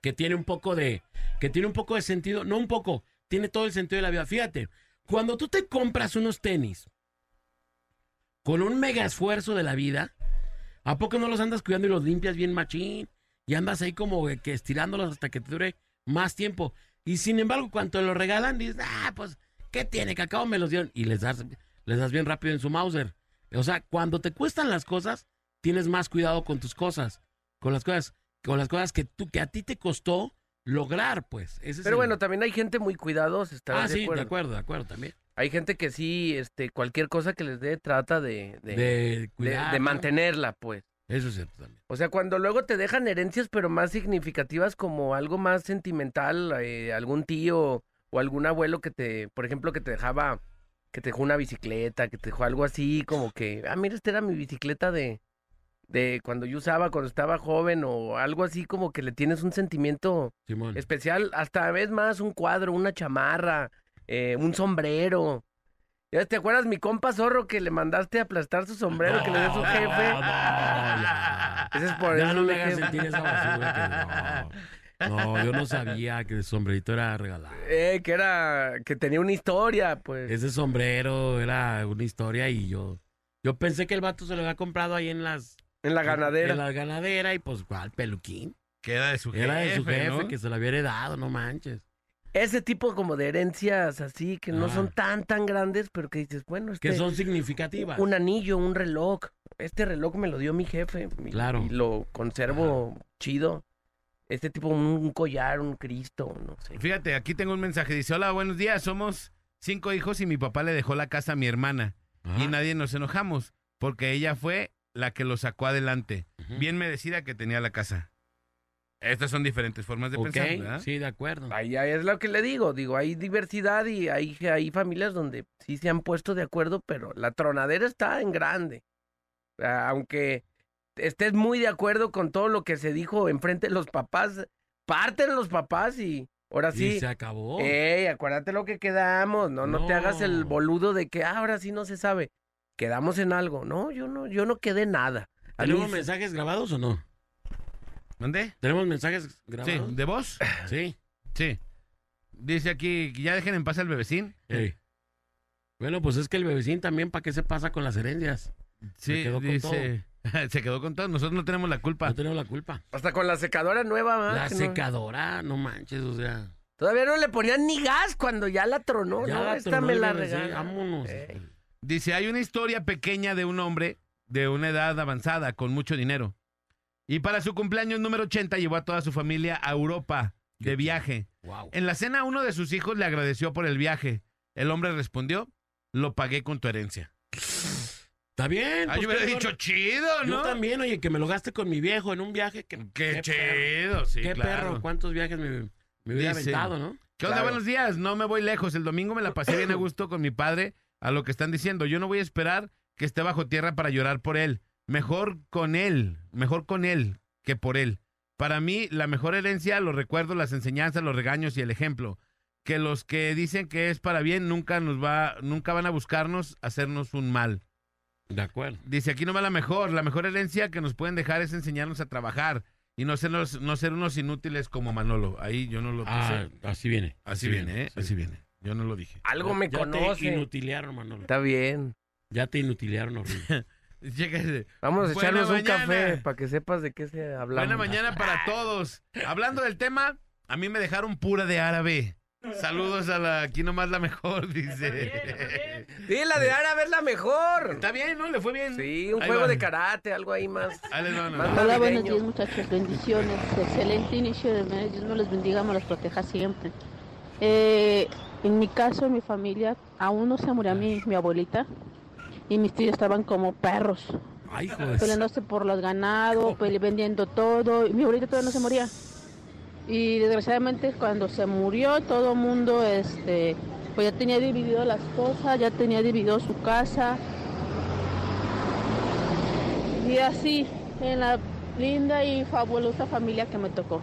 que tiene un poco de, que tiene un poco de sentido, no un poco, tiene todo el sentido de la vida. Fíjate, cuando tú te compras unos tenis con un mega esfuerzo de la vida, ¿a poco no los andas cuidando y los limpias bien machín? Y andas ahí como que estirándolos hasta que te dure más tiempo. Y sin embargo, cuando te lo regalan, dices, ah, pues, ¿qué tiene? Que acabo me los dieron. Y les das, les das bien rápido en su Mauser. O sea, cuando te cuestan las cosas, tienes más cuidado con tus cosas. Con las cosas, con las cosas que tú, que a ti te costó lograr, pues. Ese es Pero el- bueno, también hay gente muy cuidadosa, ¿estás Ah, de sí, acuerdo? de acuerdo, de acuerdo también. Hay gente que sí, este, cualquier cosa que les dé, trata de, de, De cuidar. de mantenerla, pues. Eso es cierto también. O sea, cuando luego te dejan herencias, pero más significativas como algo más sentimental, eh, algún tío o algún abuelo que te, por ejemplo, que te dejaba, que te dejó una bicicleta, que te dejó algo así, como que, ah, mira, esta era mi bicicleta de, de cuando yo usaba, cuando estaba joven, o algo así como que le tienes un sentimiento Simón. especial, hasta vez más un cuadro, una chamarra, eh, un sombrero. ¿Ya ¿Te acuerdas mi compa zorro que le mandaste a aplastar su sombrero que le dio su No, jefe? No, ya. (laughs) Ese es por Ya eso no me hagas sentir esa basura que (laughs) no. No, yo no sabía que el sombrerito era regalado. Eh, que era, que tenía una historia, pues. Ese sombrero era una historia y yo, yo pensé que el vato se lo había comprado ahí en las, En la ganadera. en la ganadera y pues, ¿cuál peluquín? Que era de su jefe, Era de su jefe ¿no? que se lo había heredado, no manches. Ese tipo como de herencias así, que no Ah. son tan, tan grandes, pero que dices, bueno, este, Que son significativas. un anillo, un reloj. Este reloj me lo dio mi jefe. Claro. Y lo conservo chido. Este tipo, un, un collar, un Cristo, no sé. Fíjate, aquí tengo un mensaje. Dice, hola, buenos días. Somos cinco hijos y mi papá le dejó la casa a mi hermana. Ajá. Y nadie nos enojamos porque ella fue la que lo sacó adelante. Ujú. Bien merecida que tenía la casa. Estas son diferentes formas de pensar, ¿verdad? sí, de acuerdo. Ahí ahí es lo que le digo, digo, hay diversidad y hay, hay familias donde sí se han puesto de acuerdo, pero la tronadera está en grande. Aunque estés muy de acuerdo con todo lo que se dijo enfrente de los papás, parten los papás y ahora Y sí. se acabó. Ey, acuérdate lo que quedamos, no, no, te hagas el boludo de que "Ah, ahora sí no se sabe. Quedamos en algo. No, yo no, yo no quedé nada. A ¿Tenemos mensajes grabados o no? ¿Dónde? ¿Tenemos mensajes Sí, grabados? ¿de voz? Sí. Sí. Dice aquí, que ya dejen en paz al bebecín. Ey. Bueno, pues es que el bebecín también, ¿para qué se pasa con las herencias? Sí, quedó con dice. (laughs) se quedó con todo. Nosotros no tenemos la culpa. No tenemos la culpa. Hasta con la secadora nueva, ¿verdad? La Que no- secadora, no manches, o sea. Todavía no le ponían ni gas cuando ya la tronó, ya ¿no? la Esta tronó me el la bebecín, regalan. Vámonos. Ey. Dice, hay una historia pequeña de un hombre de una edad avanzada con mucho dinero. Y para su cumpleaños número 80 llevó a toda su familia a Europa de viaje. Wow. En la cena uno de sus hijos le agradeció por el viaje. El hombre respondió, lo pagué con tu herencia. Está bien. Ah, pues, yo hubiera qué dicho chido, Yo ¿no? también, oye, que me lo gaste con mi viejo en un viaje. Que, Qué, perro. chido, sí, Qué claro. perro, cuántos viajes me, me hubiera aventado, ¿no? ¿Qué onda? Claro. Buenos días. No me voy lejos. El domingo me la pasé bien a (clears throat) gusto con mi padre a lo que están diciendo. Yo no voy a esperar que esté bajo tierra para llorar por él. Mejor con él, mejor con él que por él. Para mí, la mejor herencia, los recuerdos, las enseñanzas, los regaños y el ejemplo. Que los que dicen que es para bien nunca nos va, nunca van a buscarnos hacernos un mal. De acuerdo. Dice, aquí no va la mejor. La mejor herencia que nos pueden dejar es enseñarnos a trabajar y no ser, unos- no ser unos inútiles como Manolo. Ahí yo no lo puse. Ah, así viene. así viene, ¿eh? sí. Así viene. Yo no lo dije. Algo me Ya te conoce. inutilearon, Manolo. Está bien. Ya te horrible. (laughs) Chéquese. Vamos a Buena echarnos un café para que sepas de qué se habla. Buena mañana para todos. Hablando del tema, a mí me dejaron pura de árabe. Saludos a la, aquí nomás la mejor, (laughs) dice. Sí, la de árabe es la mejor. Está bien, ¿no? Le fue bien. Sí, un Ahí juego va. de karate, algo ahí más. Más Hola, buenos días muchachos, bendiciones, excelente inicio de mes, Dios me los bendiga, me los proteja siempre. Eh, en mi caso, en mi familia, aún no se murió mi, mi abuelita y mis tíos estaban como perros, Ay, peleándose por los ganados, pele- vendiendo todo, y mi abuelita todavía no se moría. Y desgraciadamente cuando se murió todo el mundo, este, pues ya tenía dividido las cosas, ya tenía dividido su casa. Y así, en la linda y fabulosa familia que me tocó.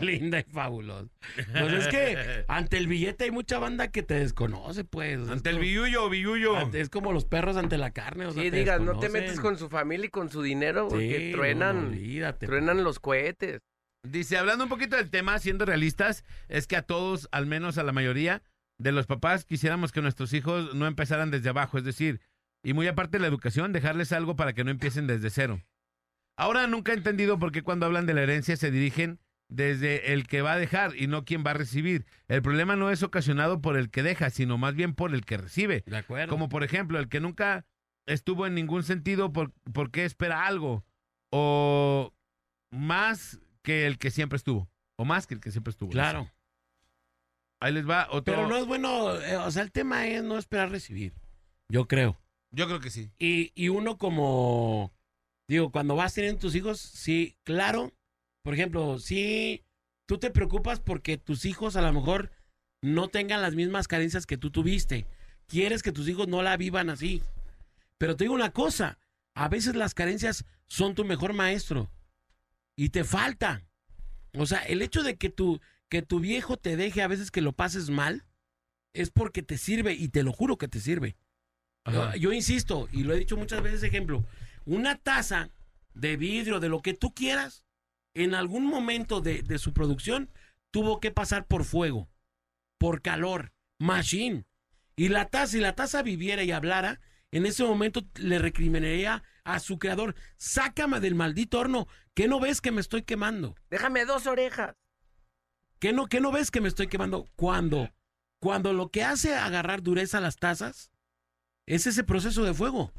(laughs) Linda y fabulosa. Pues es que ante el billete hay mucha banda que te desconoce, pues. Es Ante el como- billuyo, billuyo. ante- Es como los perros ante la carne. O sea, Sí, digas, no te metes con su familia y con su dinero porque Sí, truenan, no, olvídate. truenan los cohetes. Dice, hablando un poquito del tema, siendo realistas, es que a todos, al menos a la mayoría de los papás, quisiéramos que nuestros hijos no empezaran desde abajo, es decir, y muy aparte de la educación, dejarles algo para que no empiecen desde cero. Ahora nunca he entendido por qué cuando hablan de la herencia se dirigen desde el que va a dejar y no quien va a recibir. El problema no es ocasionado por el que deja, sino más bien por el que recibe. De acuerdo. Como por ejemplo, el que nunca estuvo en ningún sentido, por, ¿por qué espera algo? O más que el que siempre estuvo. O más que el que siempre estuvo. Claro. Ahí les va otro. Pero no es bueno, eh, o sea, el tema es no esperar recibir. Yo creo. Yo creo que sí. Y, y uno como, digo, cuando vas teniendo tus hijos, sí, claro. Por ejemplo, sí, tú te preocupas porque tus hijos a lo mejor no tengan las mismas carencias que tú tuviste. Quieres que tus hijos no la vivan así. Pero te digo una cosa, a veces las carencias son tu mejor maestro y te falta. O sea, el hecho de que tu, que tu viejo te deje a veces que lo pases mal, es porque te sirve y te lo juro que te sirve. Yo, yo insisto, y lo he dicho muchas veces, ejemplo, una taza de vidrio, de lo que tú quieras, en algún momento de, de su producción tuvo que pasar por fuego, por calor, machine. Y la taza, si la taza viviera y hablara, en ese momento le recriminaría a su creador, sácame del maldito horno, ¿qué no ves que me estoy quemando? Déjame dos orejas. ¿Qué no, qué no ves que me estoy quemando? Cuando, cuando lo que hace agarrar dureza a las tazas es ese proceso de fuego.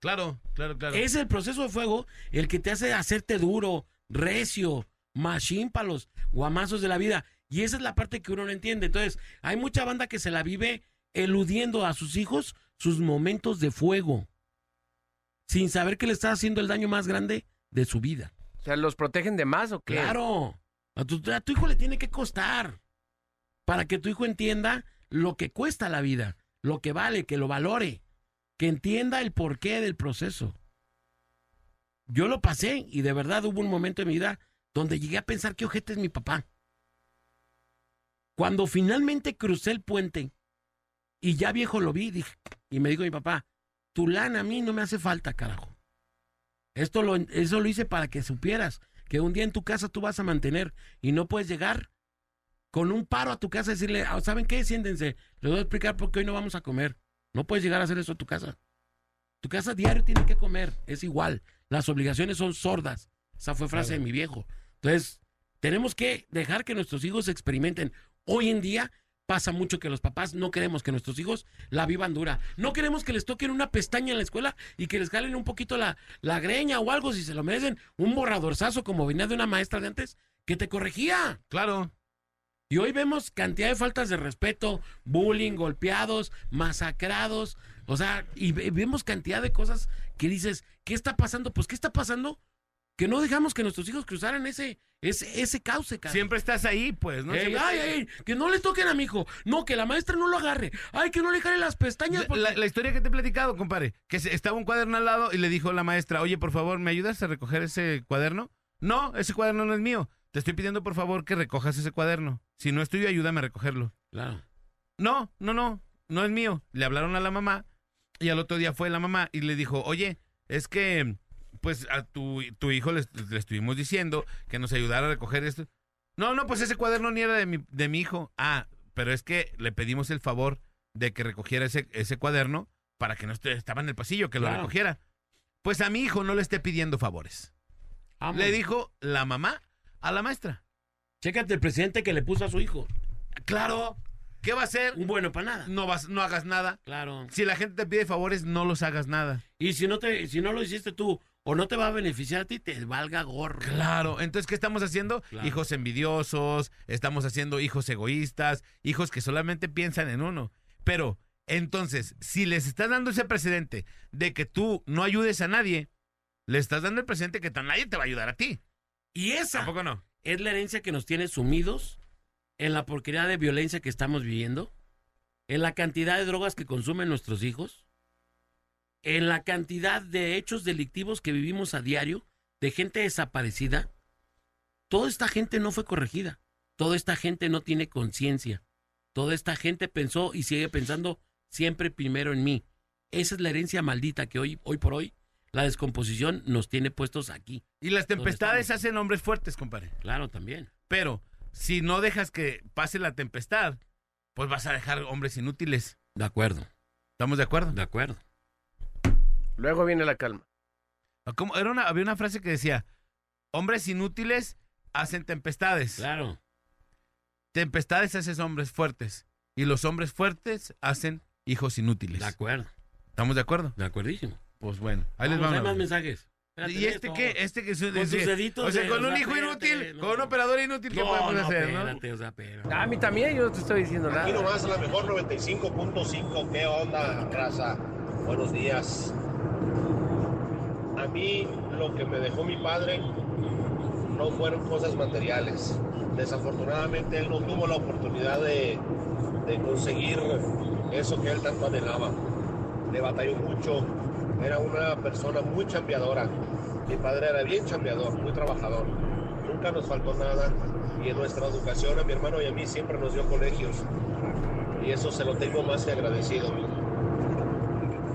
Claro, claro, claro. Es el proceso de fuego el que te hace hacerte duro, recio, machín para los guamazos de la vida. Y esa es la parte que uno no entiende. Entonces, hay mucha banda que se la vive eludiendo a sus hijos sus momentos de fuego, sin saber que le está haciendo el daño más grande de su vida. O sea, ¿los protegen de más o qué? Claro. A tu, a tu hijo le tiene que costar. Para que tu hijo entienda lo que cuesta la vida, lo que vale, que lo valore, que entienda el porqué del proceso. Yo lo pasé y de verdad hubo un momento en mi vida donde llegué a pensar qué ojete es mi papá. Cuando finalmente crucé el puente y ya viejo lo vi, dije, y me dijo mi papá, tu lana a mí no me hace falta, carajo. Esto lo, eso lo hice para que supieras que un día en tu casa tú vas a mantener y no puedes llegar con un paro a tu casa y decirle, "Ah, ¿saben qué? Siéntense, les voy a explicar por qué hoy no vamos a comer. No puedes llegar a hacer eso a tu casa. Tu casa diario tiene que comer, es igual. Las obligaciones son sordas. Esa fue frase de mi viejo. Entonces, tenemos que dejar que nuestros hijos experimenten. Hoy en día pasa mucho que los papás no queremos que nuestros hijos la vivan dura. No queremos que les toquen una pestaña en la escuela y que les jalen un poquito la, la greña o algo si se lo merecen. Un borradorzazo como venía de una maestra de antes que te corregía. Claro. Y hoy vemos cantidad de faltas de respeto, bullying, golpeados, masacrados. O sea, y ve- vemos cantidad de cosas que dices, ¿qué está pasando? Pues, ¿qué está pasando? Que no dejamos que nuestros hijos cruzaran ese, ese, ese cauce, cara. Siempre estás ahí, pues, ¿no? Ey, ay, ay, que no le toquen a mi hijo. No, que la maestra no lo agarre. Ay, que no le jale las pestañas. porque- La, la historia que te he platicado, compadre, que estaba un cuaderno al lado y le dijo la maestra, oye, por favor, ¿me ayudas a recoger ese cuaderno? No, ese cuaderno no es mío. Te estoy pidiendo, por favor, que recojas ese cuaderno. Si no es tuyo, ayúdame a recogerlo. Claro. No, no, no, no es mío. Le hablaron a la mamá y al otro día fue la mamá y le dijo, oye, es que pues a tu, tu hijo le, le estuvimos diciendo que nos ayudara a recoger esto. No, no, pues ese cuaderno ni era de mi, de mi hijo. Ah, pero es que le pedimos el favor de que recogiera ese, ese cuaderno para que no esté- estaba en el pasillo, que lo recogiera. Pues a mi hijo no le esté pidiendo favores. Vamos. Le dijo la mamá a la maestra. Chécate el presidente que le puso a su hijo. Claro, ¿qué va a hacer? Un bueno para nada. No, vas, no hagas nada. Claro. Si la gente te pide favores, no los hagas nada. Y si no te, si no lo hiciste tú o no te va a beneficiar a ti, te valga gorro. Claro, entonces, ¿qué estamos haciendo? Claro. Hijos envidiosos, estamos haciendo hijos egoístas, hijos que solamente piensan en uno. Pero, entonces, si les estás dando ese precedente de que tú no ayudes a nadie, le estás dando el precedente que nadie te va a ayudar a ti. Y esa ¿Tampoco no? es la herencia que nos tiene sumidos en la porquería de violencia que estamos viviendo, en la cantidad de drogas que consumen nuestros hijos, en la cantidad de hechos delictivos que vivimos a diario, de gente desaparecida. Toda esta gente no fue corregida. Toda esta gente no tiene conciencia. Toda esta gente pensó y sigue pensando siempre primero en mí. Esa es la herencia maldita que hoy, hoy por hoy, la descomposición nos tiene puestos aquí. Y las ¿Dónde tempestades hacen hombres fuertes, compadre. Claro, también. Pero, si no dejas que pase la tempestad, pues vas a dejar hombres inútiles. De acuerdo, ¿Estamos de acuerdo? de acuerdo. Luego viene la calma. ¿Cómo? Era una, había una frase que decía, hombres inútiles hacen tempestades. Claro. Tempestades hacen hombres fuertes. Y los hombres fuertes hacen hijos inútiles. De acuerdo. ¿Estamos de acuerdo? De acuerdísimo. Pues bueno, ahí les Vamos, hay más mensajes. Espérate, ¿Y este Neto. qué? Este que es Con deditos O sea, de- con o un sea, hijo espérate, inútil, no. con un operador inútil, ¿qué No, podemos no, hacer, no? espérate, o sea, pero- A mí también, yo no te estoy diciendo Aquí nada. nomás la mejor 95.5. ¿Qué onda, raza? Buenos días. A mí lo que me dejó mi padre no fueron cosas materiales. Desafortunadamente él no tuvo la oportunidad de, de conseguir eso que él tanto anhelaba. Le batalló mucho. Era una persona muy chambeadora. Mi padre era bien chambeador, muy trabajador. Nunca nos faltó nada. Y en nuestra educación a mi hermano y a mí siempre nos dio colegios y eso se lo tengo más que agradecido.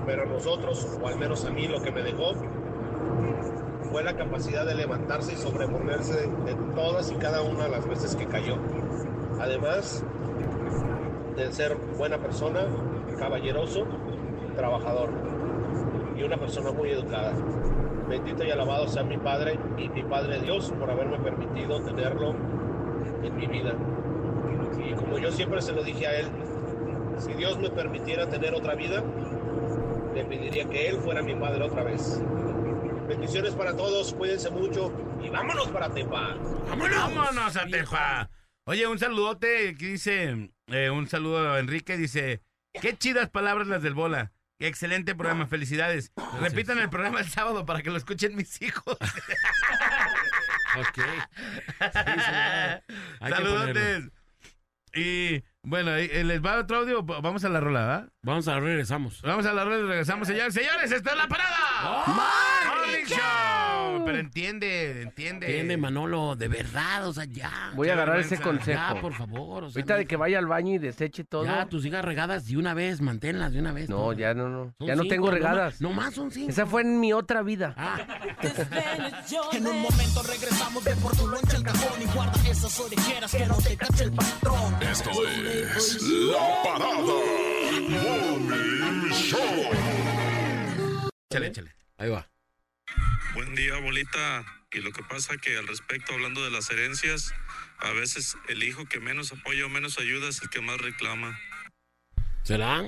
Pero a nosotros, o al menos a mí, lo que me dejó fue la capacidad de levantarse y sobreponerse de todas y cada una de las veces que cayó. Además de ser buena persona, caballeroso, trabajador una persona muy educada. Bendito y alabado sea mi Padre y mi Padre Dios por haberme permitido tenerlo en mi vida. Y como yo siempre se lo dije a él, si Dios me permitiera tener otra vida, le pediría que Él fuera mi padre otra vez. Bendiciones para todos, cuídense mucho y vámonos para Tepa. ¡Vámonos! ¡Vámonos a Tepa! Oye, un saludote, aquí dice, eh, un saludo a Enrique, dice, qué chidas palabras las del Bola. Qué excelente programa, felicidades. Repitan el programa el sábado para que lo escuchen mis hijos. (laughs) Ok. Sí, Saludotes. Y bueno, eh, ¿les va otro audio? Vamos a la rola, ¿verdad? Vamos a regresamos. Vamos a la rola y regresamos, señores. Señores, esta es la parada. Morning Pero entiende, entiende. Entiende, Manolo, de verdad, o sea, ya. Voy a agarrar ese vergüenza. Ya, consejo. por favor. O sea, Ahorita no- de que vaya al baño y deseche todo. Ya, tus hijas regadas de una vez, manténlas de una vez. No, ya no, no. Son Ya no cinco, tengo regadas. más- No más son cinco. Esa fue en mi otra vida. Ah, (laughs) En un momento regresamos de por tu lonche el cajón y guarda esas orejeras que no te cache el patrón. Esto es La Parada Morning Show. Échale, échale. ahí va. Buen día, bolita. Y lo que pasa que al respecto, hablando de las herencias, a veces el hijo que menos apoya o menos ayuda es el que más reclama. ¿Será?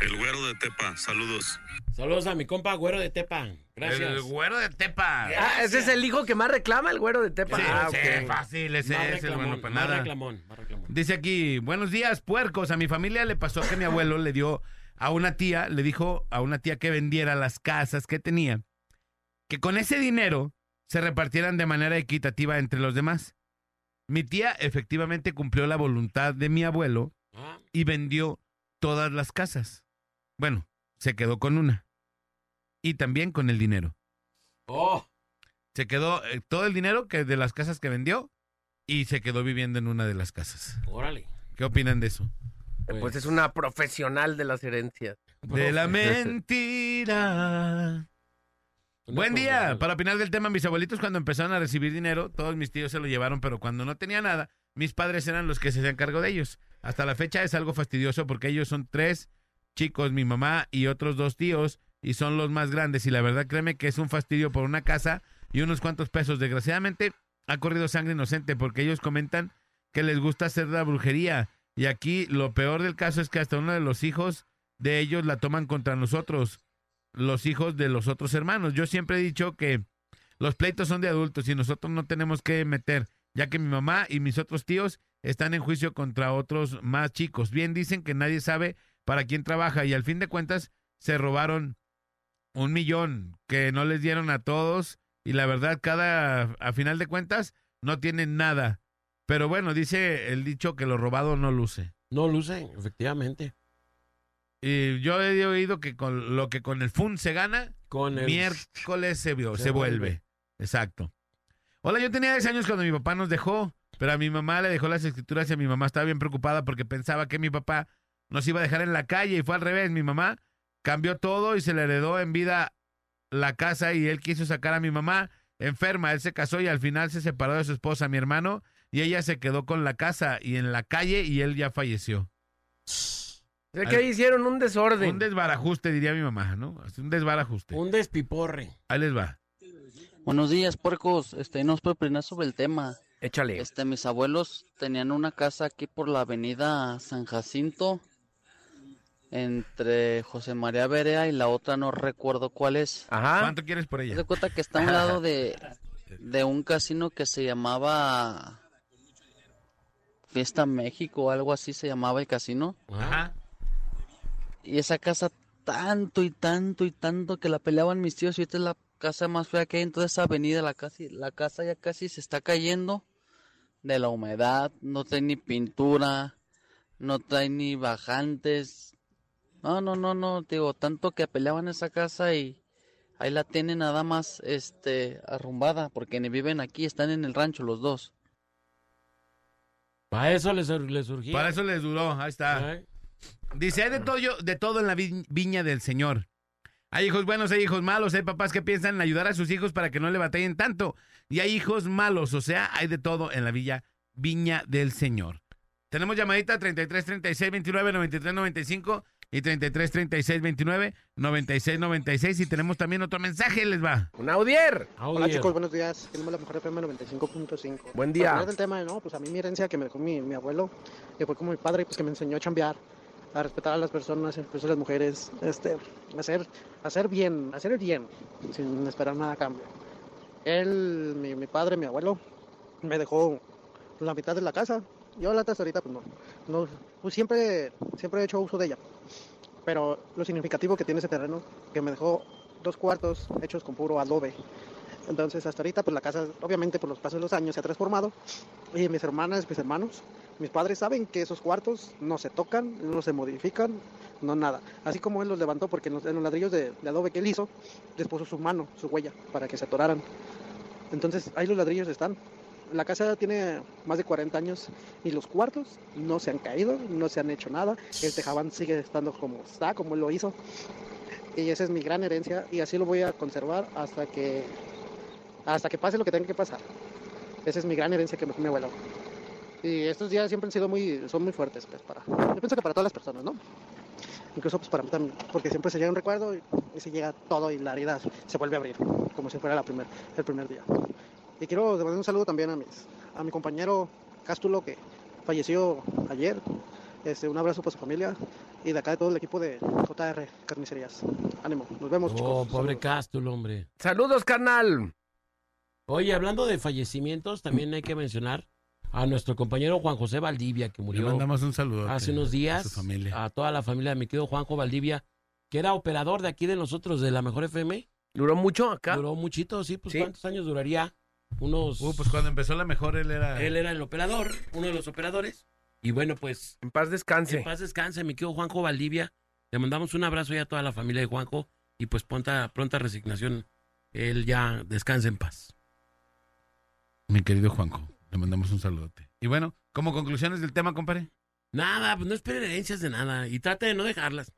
El güero de Tepa, saludos. Saludos a mi compa Güero de Tepa. Gracias. El güero de Tepa. Ah, ese es el hijo que más reclama, el güero de Tepa. Sí, ah, sí, ok. fácil, ese Más es el reclamón, bueno para más nada. reclamón, más reclamón. Dice aquí, buenos días, puercos. A mi familia le pasó que mi abuelo le dio a una tía, le dijo a una tía que vendiera las casas que tenía, que con ese dinero se repartieran de manera equitativa entre los demás. Mi tía efectivamente cumplió la voluntad de mi abuelo y vendió todas las casas. Bueno, se quedó con una. Y también con el dinero. Oh, Se quedó eh, todo el dinero que de las casas que vendió y se quedó viviendo en una de las casas. órale. ¿Qué opinan de eso? Pues es una profesional de las herencias. De la mentira. Buen día. Para opinar del tema, mis abuelitos cuando empezaron a recibir dinero, todos mis tíos se lo llevaron, pero cuando no tenía nada, mis padres eran los que se hacían cargo de ellos. Hasta la fecha es algo fastidioso porque ellos son tres chicos, mi mamá y otros dos tíos, y son los más grandes. Y la verdad, créeme que es un fastidio por una casa y unos cuantos pesos. Desgraciadamente, ha corrido sangre inocente porque ellos comentan que les gusta hacer la brujería. Y aquí lo peor del caso es que hasta uno de los hijos de ellos la toman contra nosotros, los hijos de los otros hermanos. Yo siempre he dicho que los pleitos son de adultos y nosotros no tenemos que meter, ya que mi mamá y mis otros tíos están en juicio contra otros más chicos. Bien dicen que nadie sabe para quién trabaja y al fin de cuentas se robaron un millón que no les dieron a todos y la verdad cada a final de cuentas no tienen nada. Pero bueno, dice el dicho que lo robado no luce. No luce, efectivamente. Y yo he oído que con lo que con el FUN se gana, Con el- miércoles se, vio- se se vuelve. vuelve. Exacto. Hola, yo tenía 10 años cuando mi papá nos dejó, pero a mi mamá le dejó las escrituras y a mi mamá estaba bien preocupada porque pensaba que mi papá nos iba a dejar en la calle y fue al revés. Mi mamá cambió todo y se le heredó en vida la casa y él quiso sacar a mi mamá enferma. Él se casó y al final se separó de su esposa, mi hermano, y ella se quedó con la casa y en la calle y él ya falleció. O sea que ahí hicieron un desorden. Un desbarajuste, diría mi mamá, ¿no? Un desbarajuste. Un despiporre. Ahí les va. Buenos días, puercos. Este, no os puedo opinar sobre el tema. Échale. Este, mis abuelos tenían una casa aquí por la avenida San Jacinto, entre José María Berea y la otra no recuerdo cuál es. Ajá. ¿Cuánto quieres por ella? de cuenta que está a un lado de, (laughs) de un casino que se llamaba Fiesta México o algo así se llamaba el casino. Ajá. Y esa casa tanto y tanto y tanto que la peleaban mis tíos y esta es la casa más fea que hay en toda esa avenida. La casa, la casa ya casi se está cayendo de la humedad. No trae ni pintura, no trae ni bajantes. No, no, no, no, digo, tanto que peleaban esa casa y ahí la tienen nada más este arrumbada porque ni viven aquí, están en el rancho los dos. Para eso les, les surgía. Para eso les duró, ahí está. Dice, hay de todo, de todo en la vi- viña del Señor. Hay hijos buenos, hay hijos malos, hay papás que piensan en ayudar a sus hijos para que no le batallen tanto. Y hay hijos malos, o sea, hay de todo en la villa viña del Señor. Tenemos llamadita 33 36 29 93 95 y 33 36 29 96 96 y tenemos también otro mensaje, les va. Un audier. Hola chicos, buenos días. Tenemos la mejor FM 95.5. Buen día. Para del tema, no, pues a mí mi herencia que me dejó mi, mi abuelo, que fue como mi padre, pues que me enseñó a chambear, a respetar a las personas, incluso a las mujeres, este, hacer, hacer bien, hacer el bien, sin esperar nada a cambio. Él, mi, mi padre, mi abuelo, me dejó la mitad de la casa. Yo la hasta ahorita, pues no, no, pues siempre, siempre he hecho uso de ella. Pero lo significativo que tiene ese terreno, que me dejó dos cuartos hechos con puro adobe. Entonces hasta ahorita pues la casa obviamente por los pasos de los años se ha transformado y mis hermanas, mis hermanos, mis padres saben que esos cuartos no se tocan, no se modifican, no nada. Así como él los levantó porque en los, ladrillos de, adobe que él hizo, les su mano, su huella para que se atoraran. Entonces ahí los ladrillos están. La casa tiene más de 40 años y los cuartos no se han caído, no se han hecho nada. El tejabán sigue estando como está, como lo hizo. Y esa es mi gran herencia y así lo voy a conservar hasta que hasta que pase lo que tenga que pasar. Esa es mi gran herencia que me dejó mi abuelo. Y estos días siempre han sido muy, son muy fuertes, pues, para, yo pienso que para todas las personas, ¿no? Incluso pues para mí también, porque siempre se llega un recuerdo y, y se llega todo y la herida se vuelve a abrir, como si fuera la primer, el primer día. Y quiero mandar un saludo también a, mis, a mi compañero Cástulo, que falleció ayer. Este, un abrazo para su familia y de acá de todo el equipo de JR Carnicerías. Ánimo, nos vemos, Oh, chicos. pobre Cástulo, hombre. Saludos, carnal. Oye, hablando de fallecimientos, también hay que mencionar a nuestro compañero Juan José Valdivia, que Le murió mandamos un saludo. hace unos días. A su familia. A toda la familia de mi querido Juanjo Valdivia, que era operador de aquí de nosotros, de la Mejor FM. ¿Duró mucho acá? Duró muchito, sí. Pues Sí. ¿cuántos años duraría? Unos... Uh, pues cuando empezó la mejor él era... Él era el operador, uno de los operadores. Y bueno, pues... En paz descanse. En paz descanse, mi querido Juanjo Valdivia. Le mandamos un abrazo ya a toda la familia de Juanjo y pues pronta, pronta resignación. Él ya descansa en paz. Mi querido Juanjo, le mandamos un saludote. Y bueno, como conclusiones del tema, compadre. Nada, pues no esperen herencias de nada y trate de no dejarlas.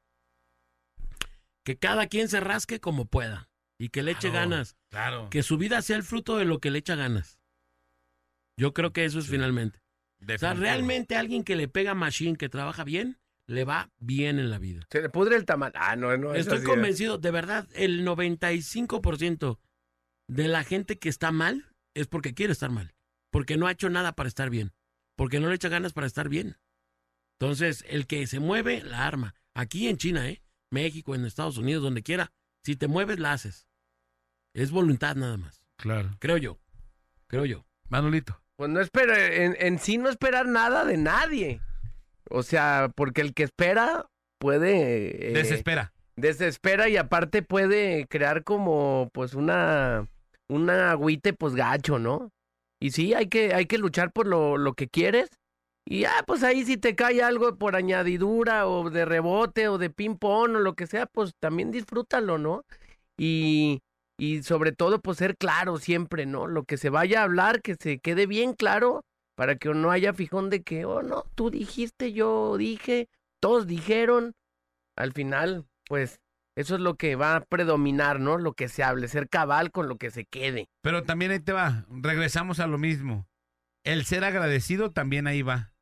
Que cada quien se rasque como pueda. Y que le eche ganas. Claro. Que su vida sea el fruto de lo que le echa ganas. Yo creo que eso es finalmente. O sea, realmente alguien que le pega machine, que trabaja bien, le va bien en la vida. Se le pudre el tamal. Ah, no, no. es Estoy convencido, de verdad, el 95% de la gente que está mal es porque quiere estar mal. Porque no ha hecho nada para estar bien. Porque no le echa ganas para estar bien. Entonces, el que se mueve, la arma. Aquí en China, ¿eh? México, en Estados Unidos, donde quiera. Si te mueves, la haces. Es voluntad nada más. Claro. Creo yo. Creo yo. Manolito. Pues no espera, en, en sí no esperar nada de nadie. O sea, porque el que espera puede... eh, Desespera. Desespera y aparte puede crear como pues una... Una agüite pues gacho, ¿no? Y sí, hay que, hay que luchar por lo, lo que quieres. Y ya, pues ahí si te cae algo por añadidura o de rebote o de ping-pong o lo que sea, pues también disfrútalo, ¿no? Y, y sobre todo, pues ser claro siempre, ¿no? Lo que se vaya a hablar, que se quede bien claro para que no haya fijón de que, oh, no, tú dijiste, yo dije, todos dijeron. Al final, pues eso es lo que va a predominar, ¿no? Lo que se hable, ser cabal con lo que se quede. Pero también ahí te va. Regresamos a lo mismo. El ser agradecido también ahí va.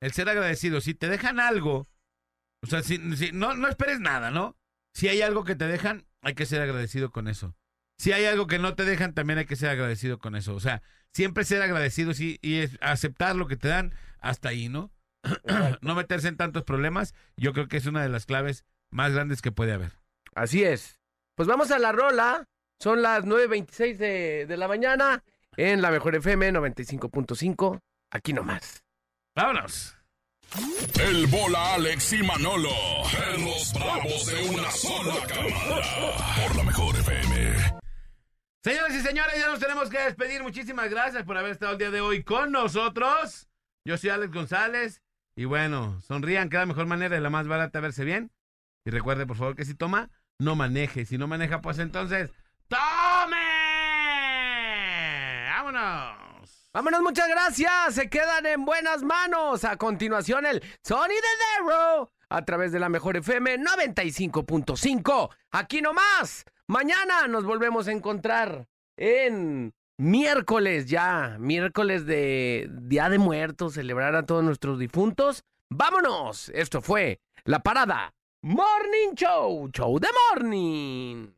El ser agradecido. Si te dejan algo, o sea, si, no, no esperes nada, ¿no? Si hay algo que te dejan, hay que ser agradecido con eso. Si hay algo que no te dejan, también hay que ser agradecido con eso. O sea, siempre ser agradecido sí, y es- aceptar lo que te dan hasta ahí, ¿no? (clears throat) no meterse en tantos problemas, yo creo que es una de las claves más grandes que puede haber. Así es. Pues vamos a la rola. Son las 9.26 de, de la mañana en la Mejor FM 95.5. Aquí nomás. Vámonos. El bola Alex y Manolo, en los bravos de una sola cámara. Por la mejor FM. Señoras y señores, ya nos tenemos que despedir. Muchísimas gracias por haber estado el día de hoy con nosotros. Yo soy Alex González. Y bueno, sonrían, que es la mejor manera y la más barata verse bien. Y recuerde, por favor, que si toma, no maneje. Si no maneja, pues entonces, ¡tome! ¡Vámonos! Vámonos, muchas gracias. Se quedan en buenas manos. A continuación, el Sony de Darrow a través de la Mejor FM 95.5. Aquí nomás. Mañana nos volvemos a encontrar en miércoles ya. Miércoles de Día de Muertos. Celebrar a todos nuestros difuntos. Vámonos. Esto fue La Parada Morning Show. Show de Morning.